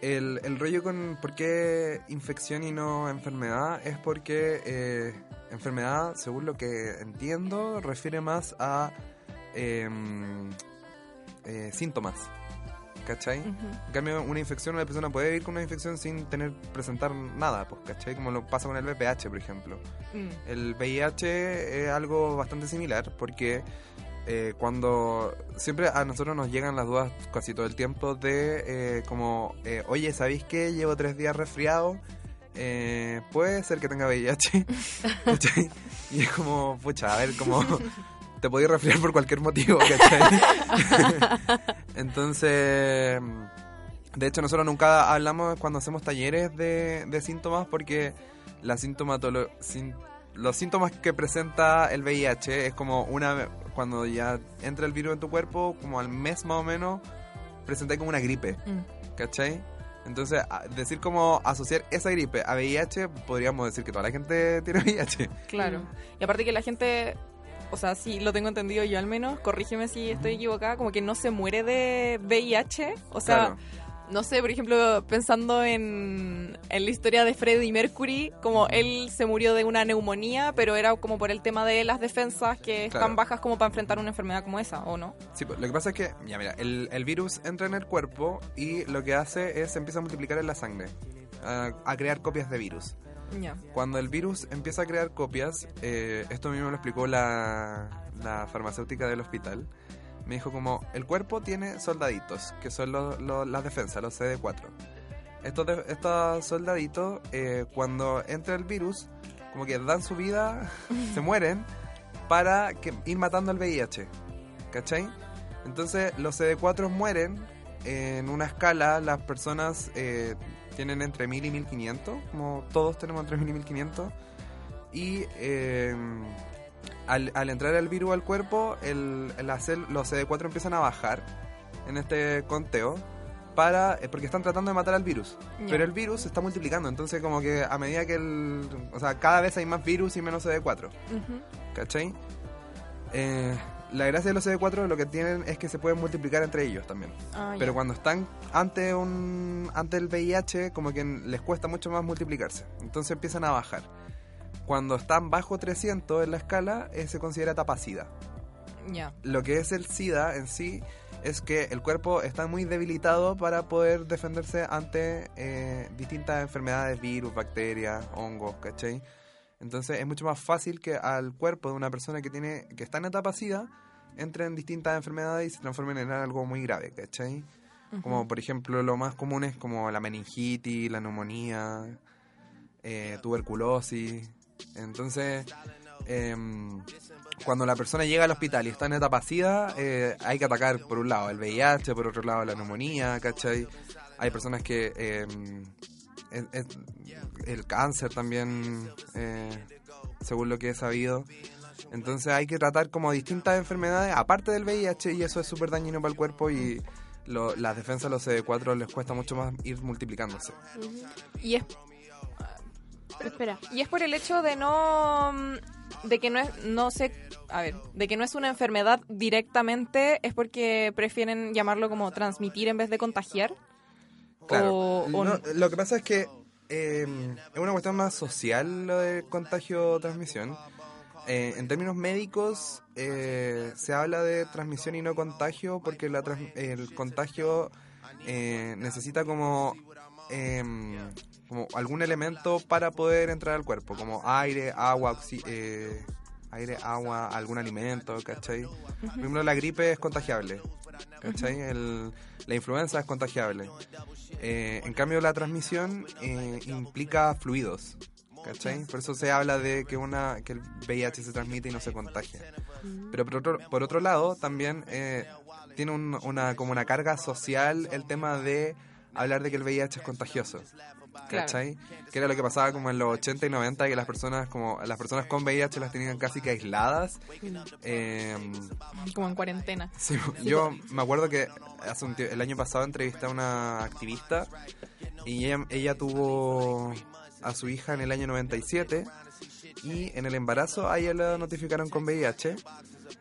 El, el rollo con por qué infección y no enfermedad es porque eh, enfermedad, según lo que entiendo, refiere más a em, eh, síntomas. ¿Cachai? En cambio, una infección, una persona puede vivir con una infección sin tener presentar nada, pues, ¿cachai? Como lo pasa con el VPH, por ejemplo. Mm. El VIH es algo bastante similar porque eh, cuando siempre a nosotros nos llegan las dudas casi todo el tiempo de eh, como, eh, oye, ¿sabéis qué? Llevo tres días resfriado. Puede ser que tenga VIH. ¿Cachai? y es como, pucha, a ver, como te podéis resfriar por cualquier motivo, ¿cachai? Entonces, de hecho, nosotros nunca hablamos cuando hacemos talleres de, de síntomas porque la sintomatolo sin- los síntomas que presenta el VIH es como una cuando ya entra el virus en tu cuerpo, como al mes más o menos, presenta como una gripe, Mm. ¿cachai? Entonces, decir como asociar esa gripe a VIH, podríamos decir que toda la gente tiene VIH. Claro. Y aparte que la gente, o sea, sí lo tengo entendido yo al menos, corrígeme si estoy equivocada, como que no se muere de VIH. O sea, Claro. no sé, por ejemplo, pensando en, en la historia de Freddie Mercury, como él se murió de una neumonía, pero era como por el tema de las defensas que están bajas como para enfrentar una enfermedad como esa, ¿o no? Sí, pues, lo que pasa es que, ya mira, el, el virus entra en el cuerpo y lo que hace es se empieza a multiplicar en la sangre, a, a crear copias de virus. Ya. Cuando el virus empieza a crear copias, eh, esto mismo lo explicó la, la farmacéutica del hospital, me dijo como, el cuerpo tiene soldaditos, que son los- los- las defensas, los CD4. Estos, estos soldaditos, eh, cuando entra el virus, como que dan su vida, se mueren, para que, ir matando al VIH. ¿Cachai? Entonces los CD4 mueren en una escala, las personas eh, tienen entre 1000 y 1500, como todos tenemos entre 1000 y 1500. Y eh, al, al entrar el virus al cuerpo, el, cel- los CD4 empiezan a bajar en este conteo para eh, porque están tratando de matar al virus. Pero el virus se está multiplicando, entonces como que a medida que el... O sea, cada vez hay más virus y menos CD4. Ujú. ¿Cachai? Eh, la gracia de los CD4 lo que tienen es que se pueden multiplicar entre ellos también. Ah, ya. Pero cuando están ante un ante el VIH, como que les cuesta mucho más multiplicarse. Entonces empiezan a bajar. Cuando están bajo 300 en la escala, eh, se considera etapa SIDA. Ya. Lo que es el SIDA en sí es que el cuerpo está muy debilitado para poder defenderse ante eh, distintas enfermedades, virus, bacterias, hongos, ¿cachai? Entonces es mucho más fácil que al cuerpo de una persona que tiene que está en etapa SIDA entre en distintas enfermedades y se transformen en algo muy grave, ¿cachai? Como por ejemplo lo más común es como la meningitis, la neumonía, eh, tuberculosis. Entonces, em, cuando la persona llega al hospital y está en etapa SIDA, eh, hay que atacar por un lado el VIH, por otro lado la neumonía, ¿cachai? Hay personas que... el cáncer también, eh, según lo que he sabido. Entonces hay que tratar como distintas enfermedades, aparte del VIH, y eso es súper dañino para el cuerpo y lo- las defensas de los CD4 les cuesta mucho más ir multiplicándose. Y es, Pero espera. y es por el hecho de no mm, de que no es no sé a ver de que no es una enfermedad directamente es porque prefieren llamarlo como transmitir en vez de contagiar Claro. O- o No, no. lo que pasa es que eh, es una cuestión más social lo de contagio-transmisión. Eh, en términos médicos, eh, se habla de transmisión y no contagio porque la el contagio eh, necesita como, em, como algún elemento para poder entrar al cuerpo, como aire, agua, oxi- eh, aire, agua, algún alimento, ¿cachai? Por ejemplo, la gripe es contagiable, ¿cachai? El- la influenza es contagiable. Eh, en cambio, la transmisión eh, implica fluidos. ¿Cachai? Por eso se habla de que una que el VIH se transmite y no se contagia. Pero por otro, por otro lado, también eh, tiene un- una como una carga social el tema de hablar de que el VIH es contagioso. ¿Cachai? Que era lo que pasaba como en los 80 y 90, que las personas como las personas con VIH las tenían casi que aisladas. Eh, como en cuarentena Sí, yo me acuerdo que hace un el año pasado entrevisté a una activista y ella, ella tuvo a su hija en el año 97 y en el embarazo a ella la notificaron con VIH.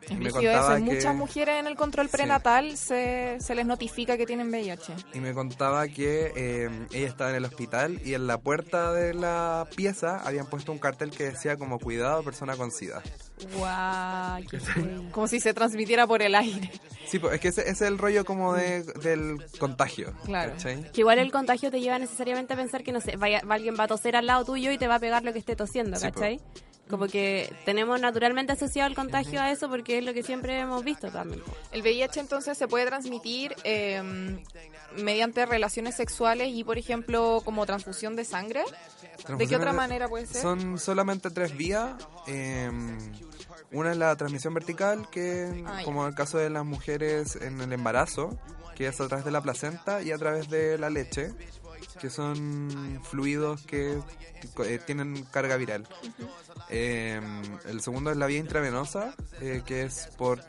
Y me contaba que- muchas mujeres en el control Sí. prenatal se, se les notifica que tienen VIH Y me contaba que eh, ella estaba en el hospital y en la puerta de la pieza habían puesto un cartel que decía como cuidado persona con SIDA. Guau heavy. como si se transmitiera por el aire Sí, pues es que ese, ese es el rollo como de, del contagio. Claro. ¿cachai? Que igual el contagio te lleva necesariamente a pensar que, no sé, vaya, alguien va a toser al lado tuyo y te va a pegar lo que esté tosiendo, Sí, po. ¿cachai? Como que tenemos naturalmente asociado el contagio a eso porque es lo que siempre hemos visto también. El VIH entonces se puede transmitir eh, mediante relaciones sexuales y, por ejemplo, como transfusión de sangre. ¿De qué otra manera puede ser? Son solamente tres vías. eh, una es la transmisión vertical, que Ah, como en el caso de las mujeres en el embarazo, que es a través de la placenta y a través de la leche, que son fluidos que eh, tienen carga viral. Eh, el segundo es la vía intravenosa, eh, que es por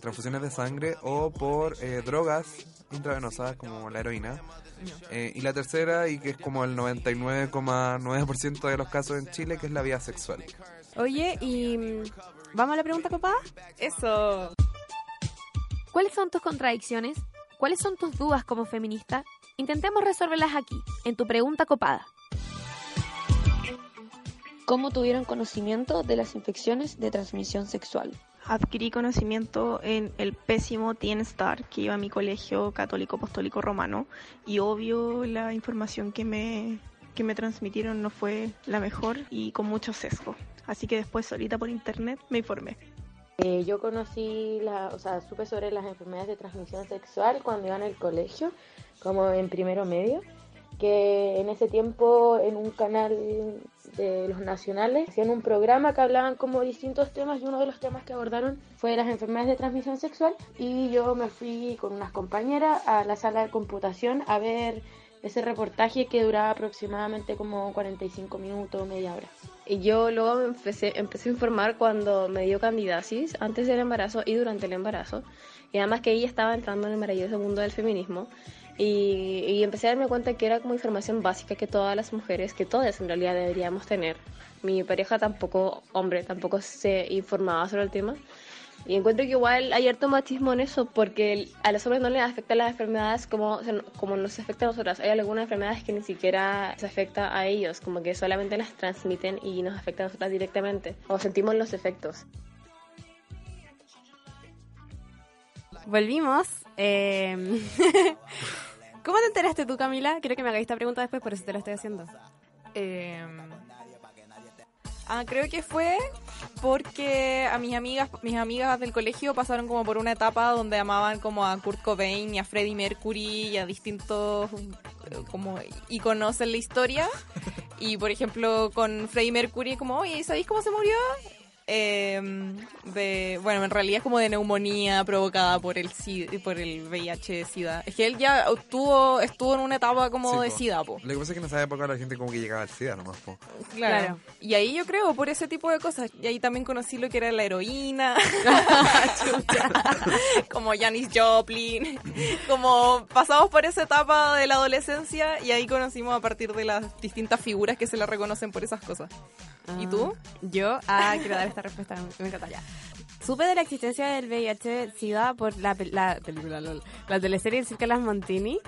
transfusiones de sangre o por drogas intravenosas como la heroína. Y la tercera, y que es como el 99,9% de los casos en Chile, que es la vía sexual. Oye, y vamos a la pregunta copada. Eso. ¿Cuáles son tus contradicciones? ¿Cuáles son tus dudas como feminista? Intentemos resolverlas aquí, en tu pregunta copada. ¿Cómo tuvieron conocimiento de las infecciones de transmisión sexual? adquirí conocimiento en el pésimo Star que iba a mi colegio católico apostólico romano y obvio la información que me, que me transmitieron no fue la mejor y con mucho sesgo. Así que después solita por internet me informé. Eh, yo conocí, la, o sea, supe sobre las enfermedades de transmisión sexual cuando iba en el colegio, como en primero medio, que en ese tiempo en un canal de los nacionales hacían un programa que hablaban como distintos temas y uno de los temas que abordaron fue las enfermedades de transmisión sexual y yo me fui con unas compañeras a la sala de computación a ver ese reportaje que duraba aproximadamente como 45 minutos, media hora. Y yo luego empecé, empecé a informar cuando me dio candidasis, antes del embarazo y durante el embarazo. Y además que ella estaba entrando en el maravilloso mundo del feminismo. Y, y empecé a darme cuenta que era como información básica que todas las mujeres, que todas en realidad deberíamos tener. Mi pareja tampoco, hombre, tampoco se informaba sobre el tema. Y encuentro que igual hay harto machismo en eso, porque a los hombres no les afectan las enfermedades como, como nos afecta a nosotras. Hay algunas enfermedades que ni siquiera se afecta a ellos, como que solamente las transmiten y nos afecta a nosotras directamente, o sentimos los efectos. Volvimos. eh, ¿Cómo te enteraste tú, Camila? Quiero que me hagáis esta pregunta después, por eso te la estoy haciendo. Eh, ah, creo que fue porque a mis amigas, mis amigas del colegio pasaron como por una etapa donde amaban como a Kurt Cobain y a Freddie Mercury y a distintos como iconos en la historia. Y por ejemplo con Freddie Mercury como, oye, ¿sabéis cómo se murió? Eh, de, bueno, en realidad es como de neumonía provocada por el SIDA, por el VIH-Sida. Es que él ya tuvo, estuvo en una etapa como Sí, de po. SIDA, po. Lo que pasa es que en esa época la gente como que llegaba al SIDA nomás, po. Claro. Claro. Y ahí yo creo, por ese tipo de cosas. Y ahí también conocí lo que era la heroína. Como Janis Joplin. Como pasamos por esa etapa de la adolescencia y ahí conocimos a partir de las distintas figuras que se le reconocen por esas cosas. ¿Y tú? Yo, ah, quiero dar esta respuesta, me encanta ya. Supe de la existencia del VIH-Sida por la, la película, lol, la teleserie de las Montini.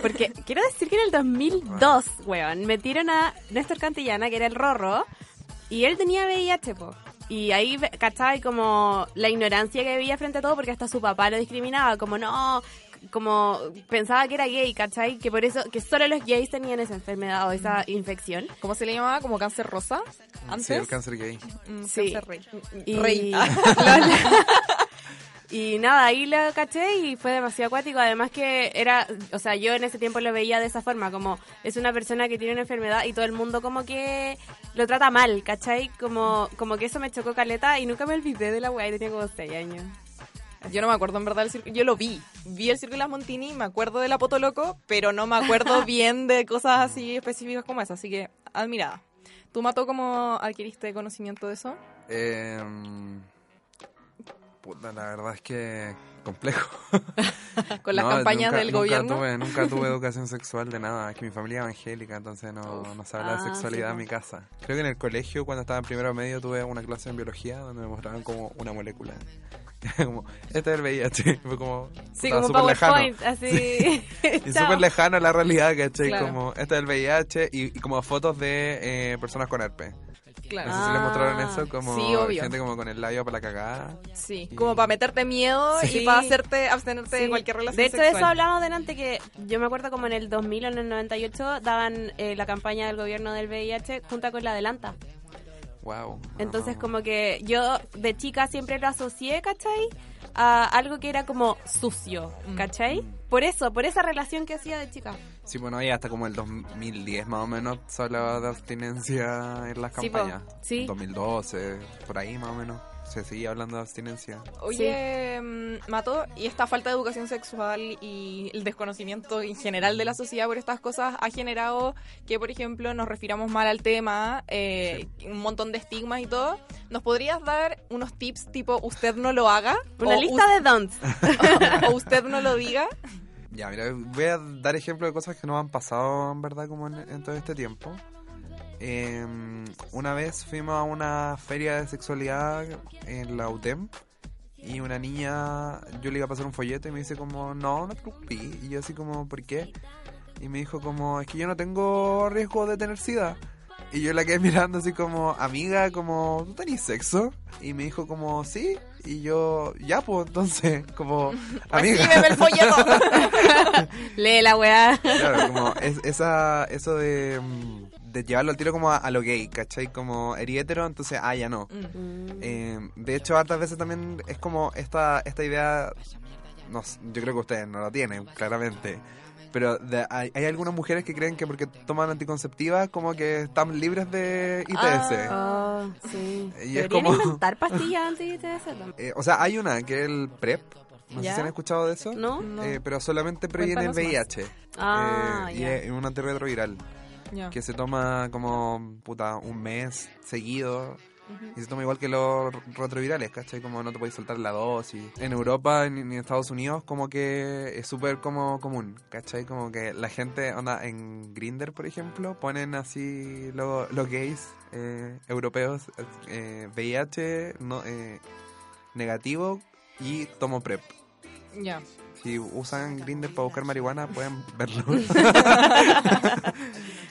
Porque quiero decir que en el 2002, weón, metieron a Néstor Cantillana, que era el Rorro, y él tenía VIH, po. Y ahí, ¿cachai? Como la ignorancia que había frente a todo, porque hasta su papá lo discriminaba, como no, como pensaba que era gay, ¿cachai? Que por eso, que solo los gays tenían esa enfermedad o esa infección. ¿Cómo se le llamaba? ¿Como cáncer rosa? Antes. Sí, el cáncer gay. Mm, Sí. Cáncer rey. Y, Rey. y nada, ahí lo caché y fue demasiado acuático. Además que era, o sea, yo en ese tiempo lo veía de esa forma, como es una persona que tiene una enfermedad y todo el mundo como que lo trata mal, ¿cachai? Como, como que eso me chocó caleta y nunca me olvidé de la weá y tenía como 6 años. Yo no me acuerdo en verdad del circo. Yo lo vi. Vi el circo de las Montini, me acuerdo de la Potoloco, pero no me acuerdo bien de cosas así específicas como esa. Así que, admirada. ¿Tú, Mato, cómo adquiriste conocimiento de eso? Eh, puta, la verdad es que complejo. Con las No, campañas nunca- del nunca gobierno. Tuve, nunca tuve educación sexual de nada. Es que mi familia es evangélica, entonces no, no se habla Ah, de sexualidad sí, en mi casa. Creo que en el colegio, cuando estaba en primero medio, tuve una clase en biología donde me mostraban como una molécula. como, este es el VIH. Fue como, Sí, como súper PowerPoint, lejano. así. Y súper lejano la realidad, ¿cachai? Claro. Como, este es el VIH y, y como fotos de eh, personas con herpes. Claro. No sé si les mostraron Ah, eso, como sí, gente como con el labio para la cagada. Sí, Y- como para meterte miedo Sí. y para hacerte abstenerte de Sí. cualquier relación De hecho, sexual. eso hablábamos delante que yo me acuerdo como en el 2000 o en el 98 daban eh, la campaña del gobierno del VIH junto con la adelanta. Wow. Entonces como que yo de chica siempre lo asocié, ¿cachai? A algo que era como sucio, Mm. ¿cachai? Por eso, por esa relación que hacía de chica. Sí, bueno, ahí hasta como el 2010 más o menos se hablaba de abstinencia en las Sí, po. campañas. Sí. 2012, por ahí más o menos. Se seguía hablando de abstinencia. Oye, mm, Mato, ¿y esta falta de educación sexual y el desconocimiento en general de la sociedad por estas cosas ha generado que, por ejemplo, nos refiramos mal al tema, eh, un montón de estigmas y todo? ¿Nos podrías dar unos tips tipo usted no lo haga? Una lista de don'ts. o usted no lo diga? Ya, mira, voy a dar ejemplos de cosas que nos han pasado, en verdad, como en, en todo este tiempo. Eh, una vez fuimos a una feria de sexualidad en la UTEM y una niña, yo le iba a pasar un folleto y me dice como, no, no te preocupes. Y yo así como, ¿por qué? Y me dijo como, es que yo no tengo riesgo de tener sida. Y yo la quedé mirando así como, amiga, como, ¿tú tenés sexo? Y me dijo como, sí. Y yo, ya, pues, entonces, como, amiga. Recíbeme el folleto. Lee la weá. Claro, como es, esa, eso de, mm, de llevarlo al tiro como a, a lo gay, ¿cachai? Como eres hetero, entonces, ah, ya no. Eh, de hecho, hartas veces también es como esta, esta idea, no, sé, yo creo que ustedes no la tienen, claramente. Pero de- hay, hay algunas mujeres que creen que porque toman anticonceptivas como que están libres de ITS. Oh, sí. Y es como- inventar pastillas antes de ITS también. Eh, o sea, hay una que es el PrEP. No sé ¿Ya? si han escuchado de eso. ¿No? Eh, pero solamente previene el. VIH. Ah, Eh, y es un antirretroviral. Que se toma como puta un mes seguido y se toma igual que los retrovirales, ¿cachai? Como no te puedes saltar la dosis. En Europa ni en Estados Unidos como que es súper como común, ¿cachai? Como que la gente, onda, en Grinder por ejemplo, ponen así lo- los gays eh, europeos, eh, VIH no, eh, negativo y tomo PrEP. Ya. Si usan Grinder para buscar marihuana pueden verlo.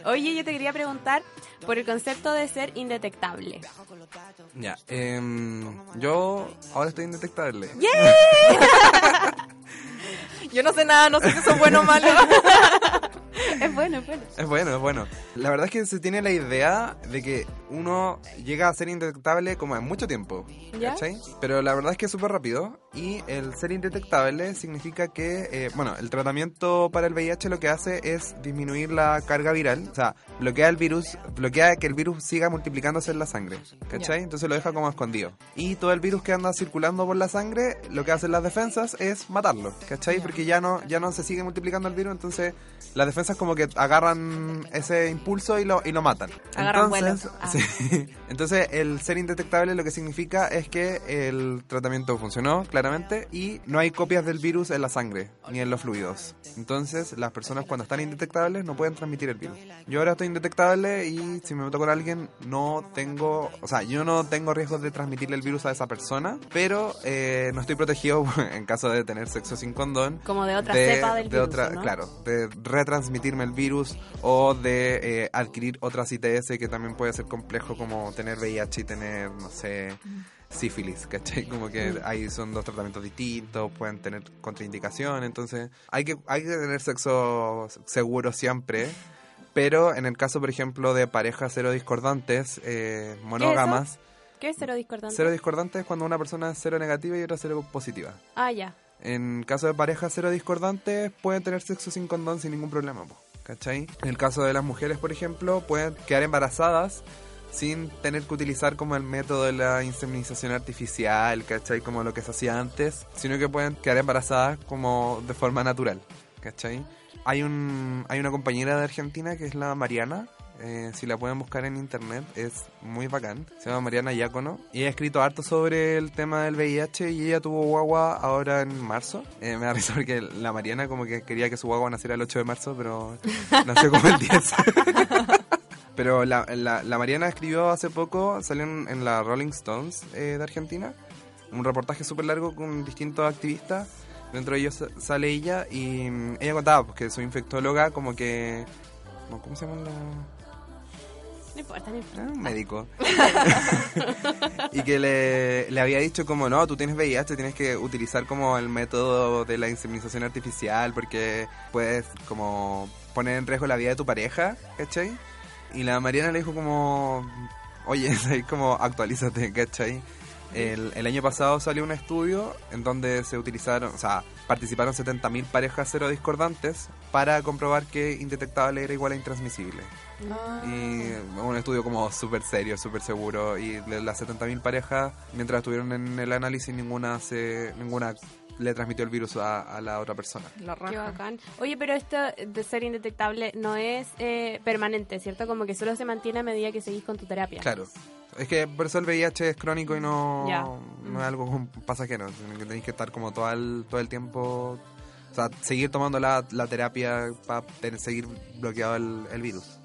Oye, yo te quería preguntar por el concepto de ser indetectable. Ya, em, yo ahora estoy indetectable. Yo no sé nada, no sé si eso es bueno o malo. Es bueno, es bueno. Es bueno, es bueno. La verdad es que se tiene la idea de que uno llega a ser indetectable como en mucho tiempo. ¿Ya? ¿Cachai? Pero la verdad es que es súper rápido. Y el ser indetectable significa que, eh, bueno, el tratamiento para el VIH lo que hace es disminuir la carga viral. O sea, bloquea el virus, bloquea que el virus siga multiplicándose en la sangre. ¿Cachai? Entonces lo deja como escondido. Y todo el virus que anda circulando por la sangre, lo que hacen las defensas es matarlo. ¿Cachai? Porque ya no, ya no se sigue multiplicando el virus, entonces las defensas como que agarran ese impulso y lo, y lo matan. Agarran entonces. Ah. sí. entonces el ser indetectable lo que significa es que el tratamiento funcionó claramente y no hay copias del virus en la sangre ni en los fluidos. Entonces las personas cuando están indetectables no pueden transmitir el virus. Yo ahora estoy indetectable y si me meto con alguien no tengo, o sea, yo no tengo riesgo de transmitirle el virus a esa persona, pero eh, no estoy protegido en caso de tener sexo sin condón Como de otra cepa del de virus, otra, ¿no? Claro, de retransmitirme el virus o de eh, adquirir otras ITS que también puede ser complejo como tener VIH y tener, no sé, sífilis, ¿cachai? Como que ahí son dos tratamientos distintos, pueden tener contraindicación, entonces hay que, hay que tener sexo seguro siempre. Pero en el caso, por ejemplo, de parejas cero discordantes, eh, monógamas, ¿Qué es cero discordante? cero discordante es cuando una persona es cero negativa y otra cero positiva. Ah, ya. En caso de parejas cero discordantes, pueden tener sexo sin condón sin ningún problema, po, ¿cachai? En el caso de las mujeres, por ejemplo, pueden quedar embarazadas sin tener que utilizar como el método de la inseminización artificial, ¿cachai? Como lo que se hacía antes, sino que pueden quedar embarazadas como de forma natural, ¿cachai? Hay, un, hay una compañera de Argentina que es la Mariana, eh, si la pueden buscar en internet, es muy bacán. Se llama Mariana Yacono. Y ha escrito harto sobre el tema del VIH y ella tuvo guagua ahora en marzo. Eh, me da risa porque la Mariana como que quería que su guagua naciera el 8 de marzo, pero nació como el 10. pero la, la, la Mariana escribió hace poco, salió en, en la Rolling Stones eh, de Argentina, un reportaje súper largo con distintos activistas. Dentro de ellos sa- sale ella y mm, ella contaba pues, que su infectóloga como que... ¿Cómo se llama la...? No importa, no importa. Ah, un médico. y que le, le había dicho como, no, tú tienes VIH, tienes que utilizar como el método de la inseminización artificial porque puedes como poner en riesgo la vida de tu pareja, ¿cachai? Y la Mariana le dijo como, oye, ahí como actualízate, ¿cachai? El, el año pasado salió un estudio en donde se utilizaron, o sea, participaron 70.000 parejas cero discordantes para comprobar que indetectable era igual a intransmisible. Y un estudio como súper serio, súper seguro. Y de las 70.000 parejas, mientras estuvieron en el análisis, ninguna se ninguna le transmitió el virus a, a la otra persona. La Qué bacán. Oye, pero esto de ser indetectable no es eh, permanente, ¿cierto? Como que solo se mantiene a medida que seguís con tu terapia. Claro. Es que por eso el VIH es crónico y no, no es algo como pasajero. tenéis que estar como todo el, todo el tiempo. O sea, seguir tomando la, la terapia para seguir bloqueado el, el virus.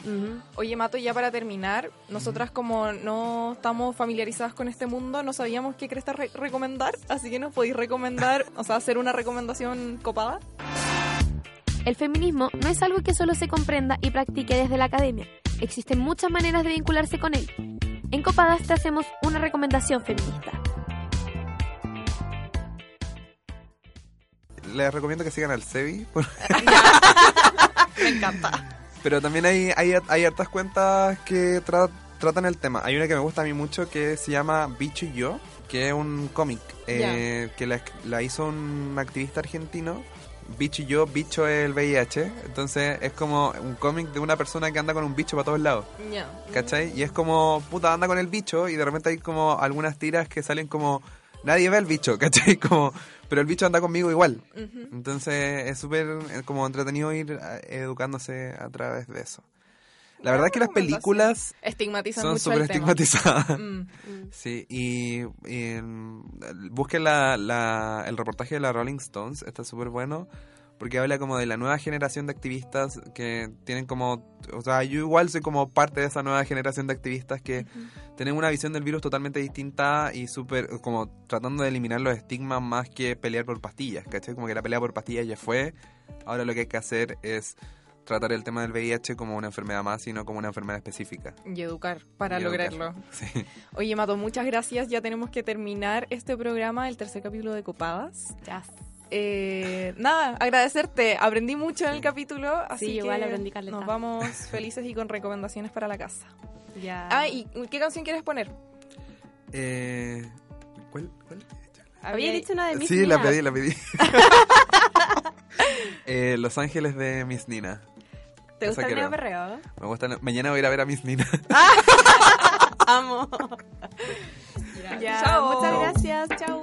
Oye, Mato, ya para terminar, nosotras como no estamos familiarizadas con este mundo, no sabíamos qué crees re- recomendar, así que nos podéis recomendar, o sea, hacer una recomendación copada. El feminismo no es algo que solo se comprenda y practique desde la academia. Existen muchas maneras de vincularse con él. En Copadas te hacemos una recomendación feminista. Les recomiendo que sigan al SEBI. por- Me encanta. Pero también hay, hay, hay hartas cuentas que tra- tratan el tema. Hay una que me gusta a mí mucho que se llama Bicho y Yo, que es un cómic eh, que la, la hizo un activista argentino. Bicho y Yo, bicho es el VIH. Entonces es como un cómic de una persona que anda con un bicho para todos lados. Ya. ¿Cachai? Y es como, puta, anda con el bicho y de repente hay como algunas tiras que salen como, nadie ve el bicho, ¿cachai? Como, pero el bicho anda conmigo igual. Ujú. Entonces es súper eh, como entretenido ir eh, educándose a través de eso. La verdad es que las películas Estigmatizan son súper estigmatizadas. Mm. Sí, y, y, mm, busquen la, la- el reportaje de la Rolling Stones, está súper bueno, porque habla como de la nueva generación de activistas que tienen como, o sea, yo igual soy como parte de esa nueva generación de activistas que tienen una visión del virus totalmente distinta y súper, como tratando de eliminar los estigmas más que pelear por pastillas, ¿cachai? Como que la pelea por pastillas ya fue, ahora lo que hay que hacer es tratar el tema del VIH como una enfermedad más y no como una enfermedad específica. Y educar para Y educar. lograrlo. Sí. Oye, Mato, muchas gracias. Ya tenemos que terminar este programa, el tercer capítulo de Copadas. Ya. Eh, nada, agradecerte. Aprendí mucho en el capítulo, así sí, que igual aprendí nos vamos felices y con recomendaciones para la casa. Ya. Ah, ¿y qué canción quieres poner? Eh, ¿Cuál? cuál? Había dicho una de Miss Sí, la pedí, la pedí. Eh, Los Ángeles de Miss Nina. ¿Te gusta Esa el neo Me gusta. Mañana voy a ir a ver a Miss Nina. Ah. ¡Amo! Ya. Muchas gracias. Chao.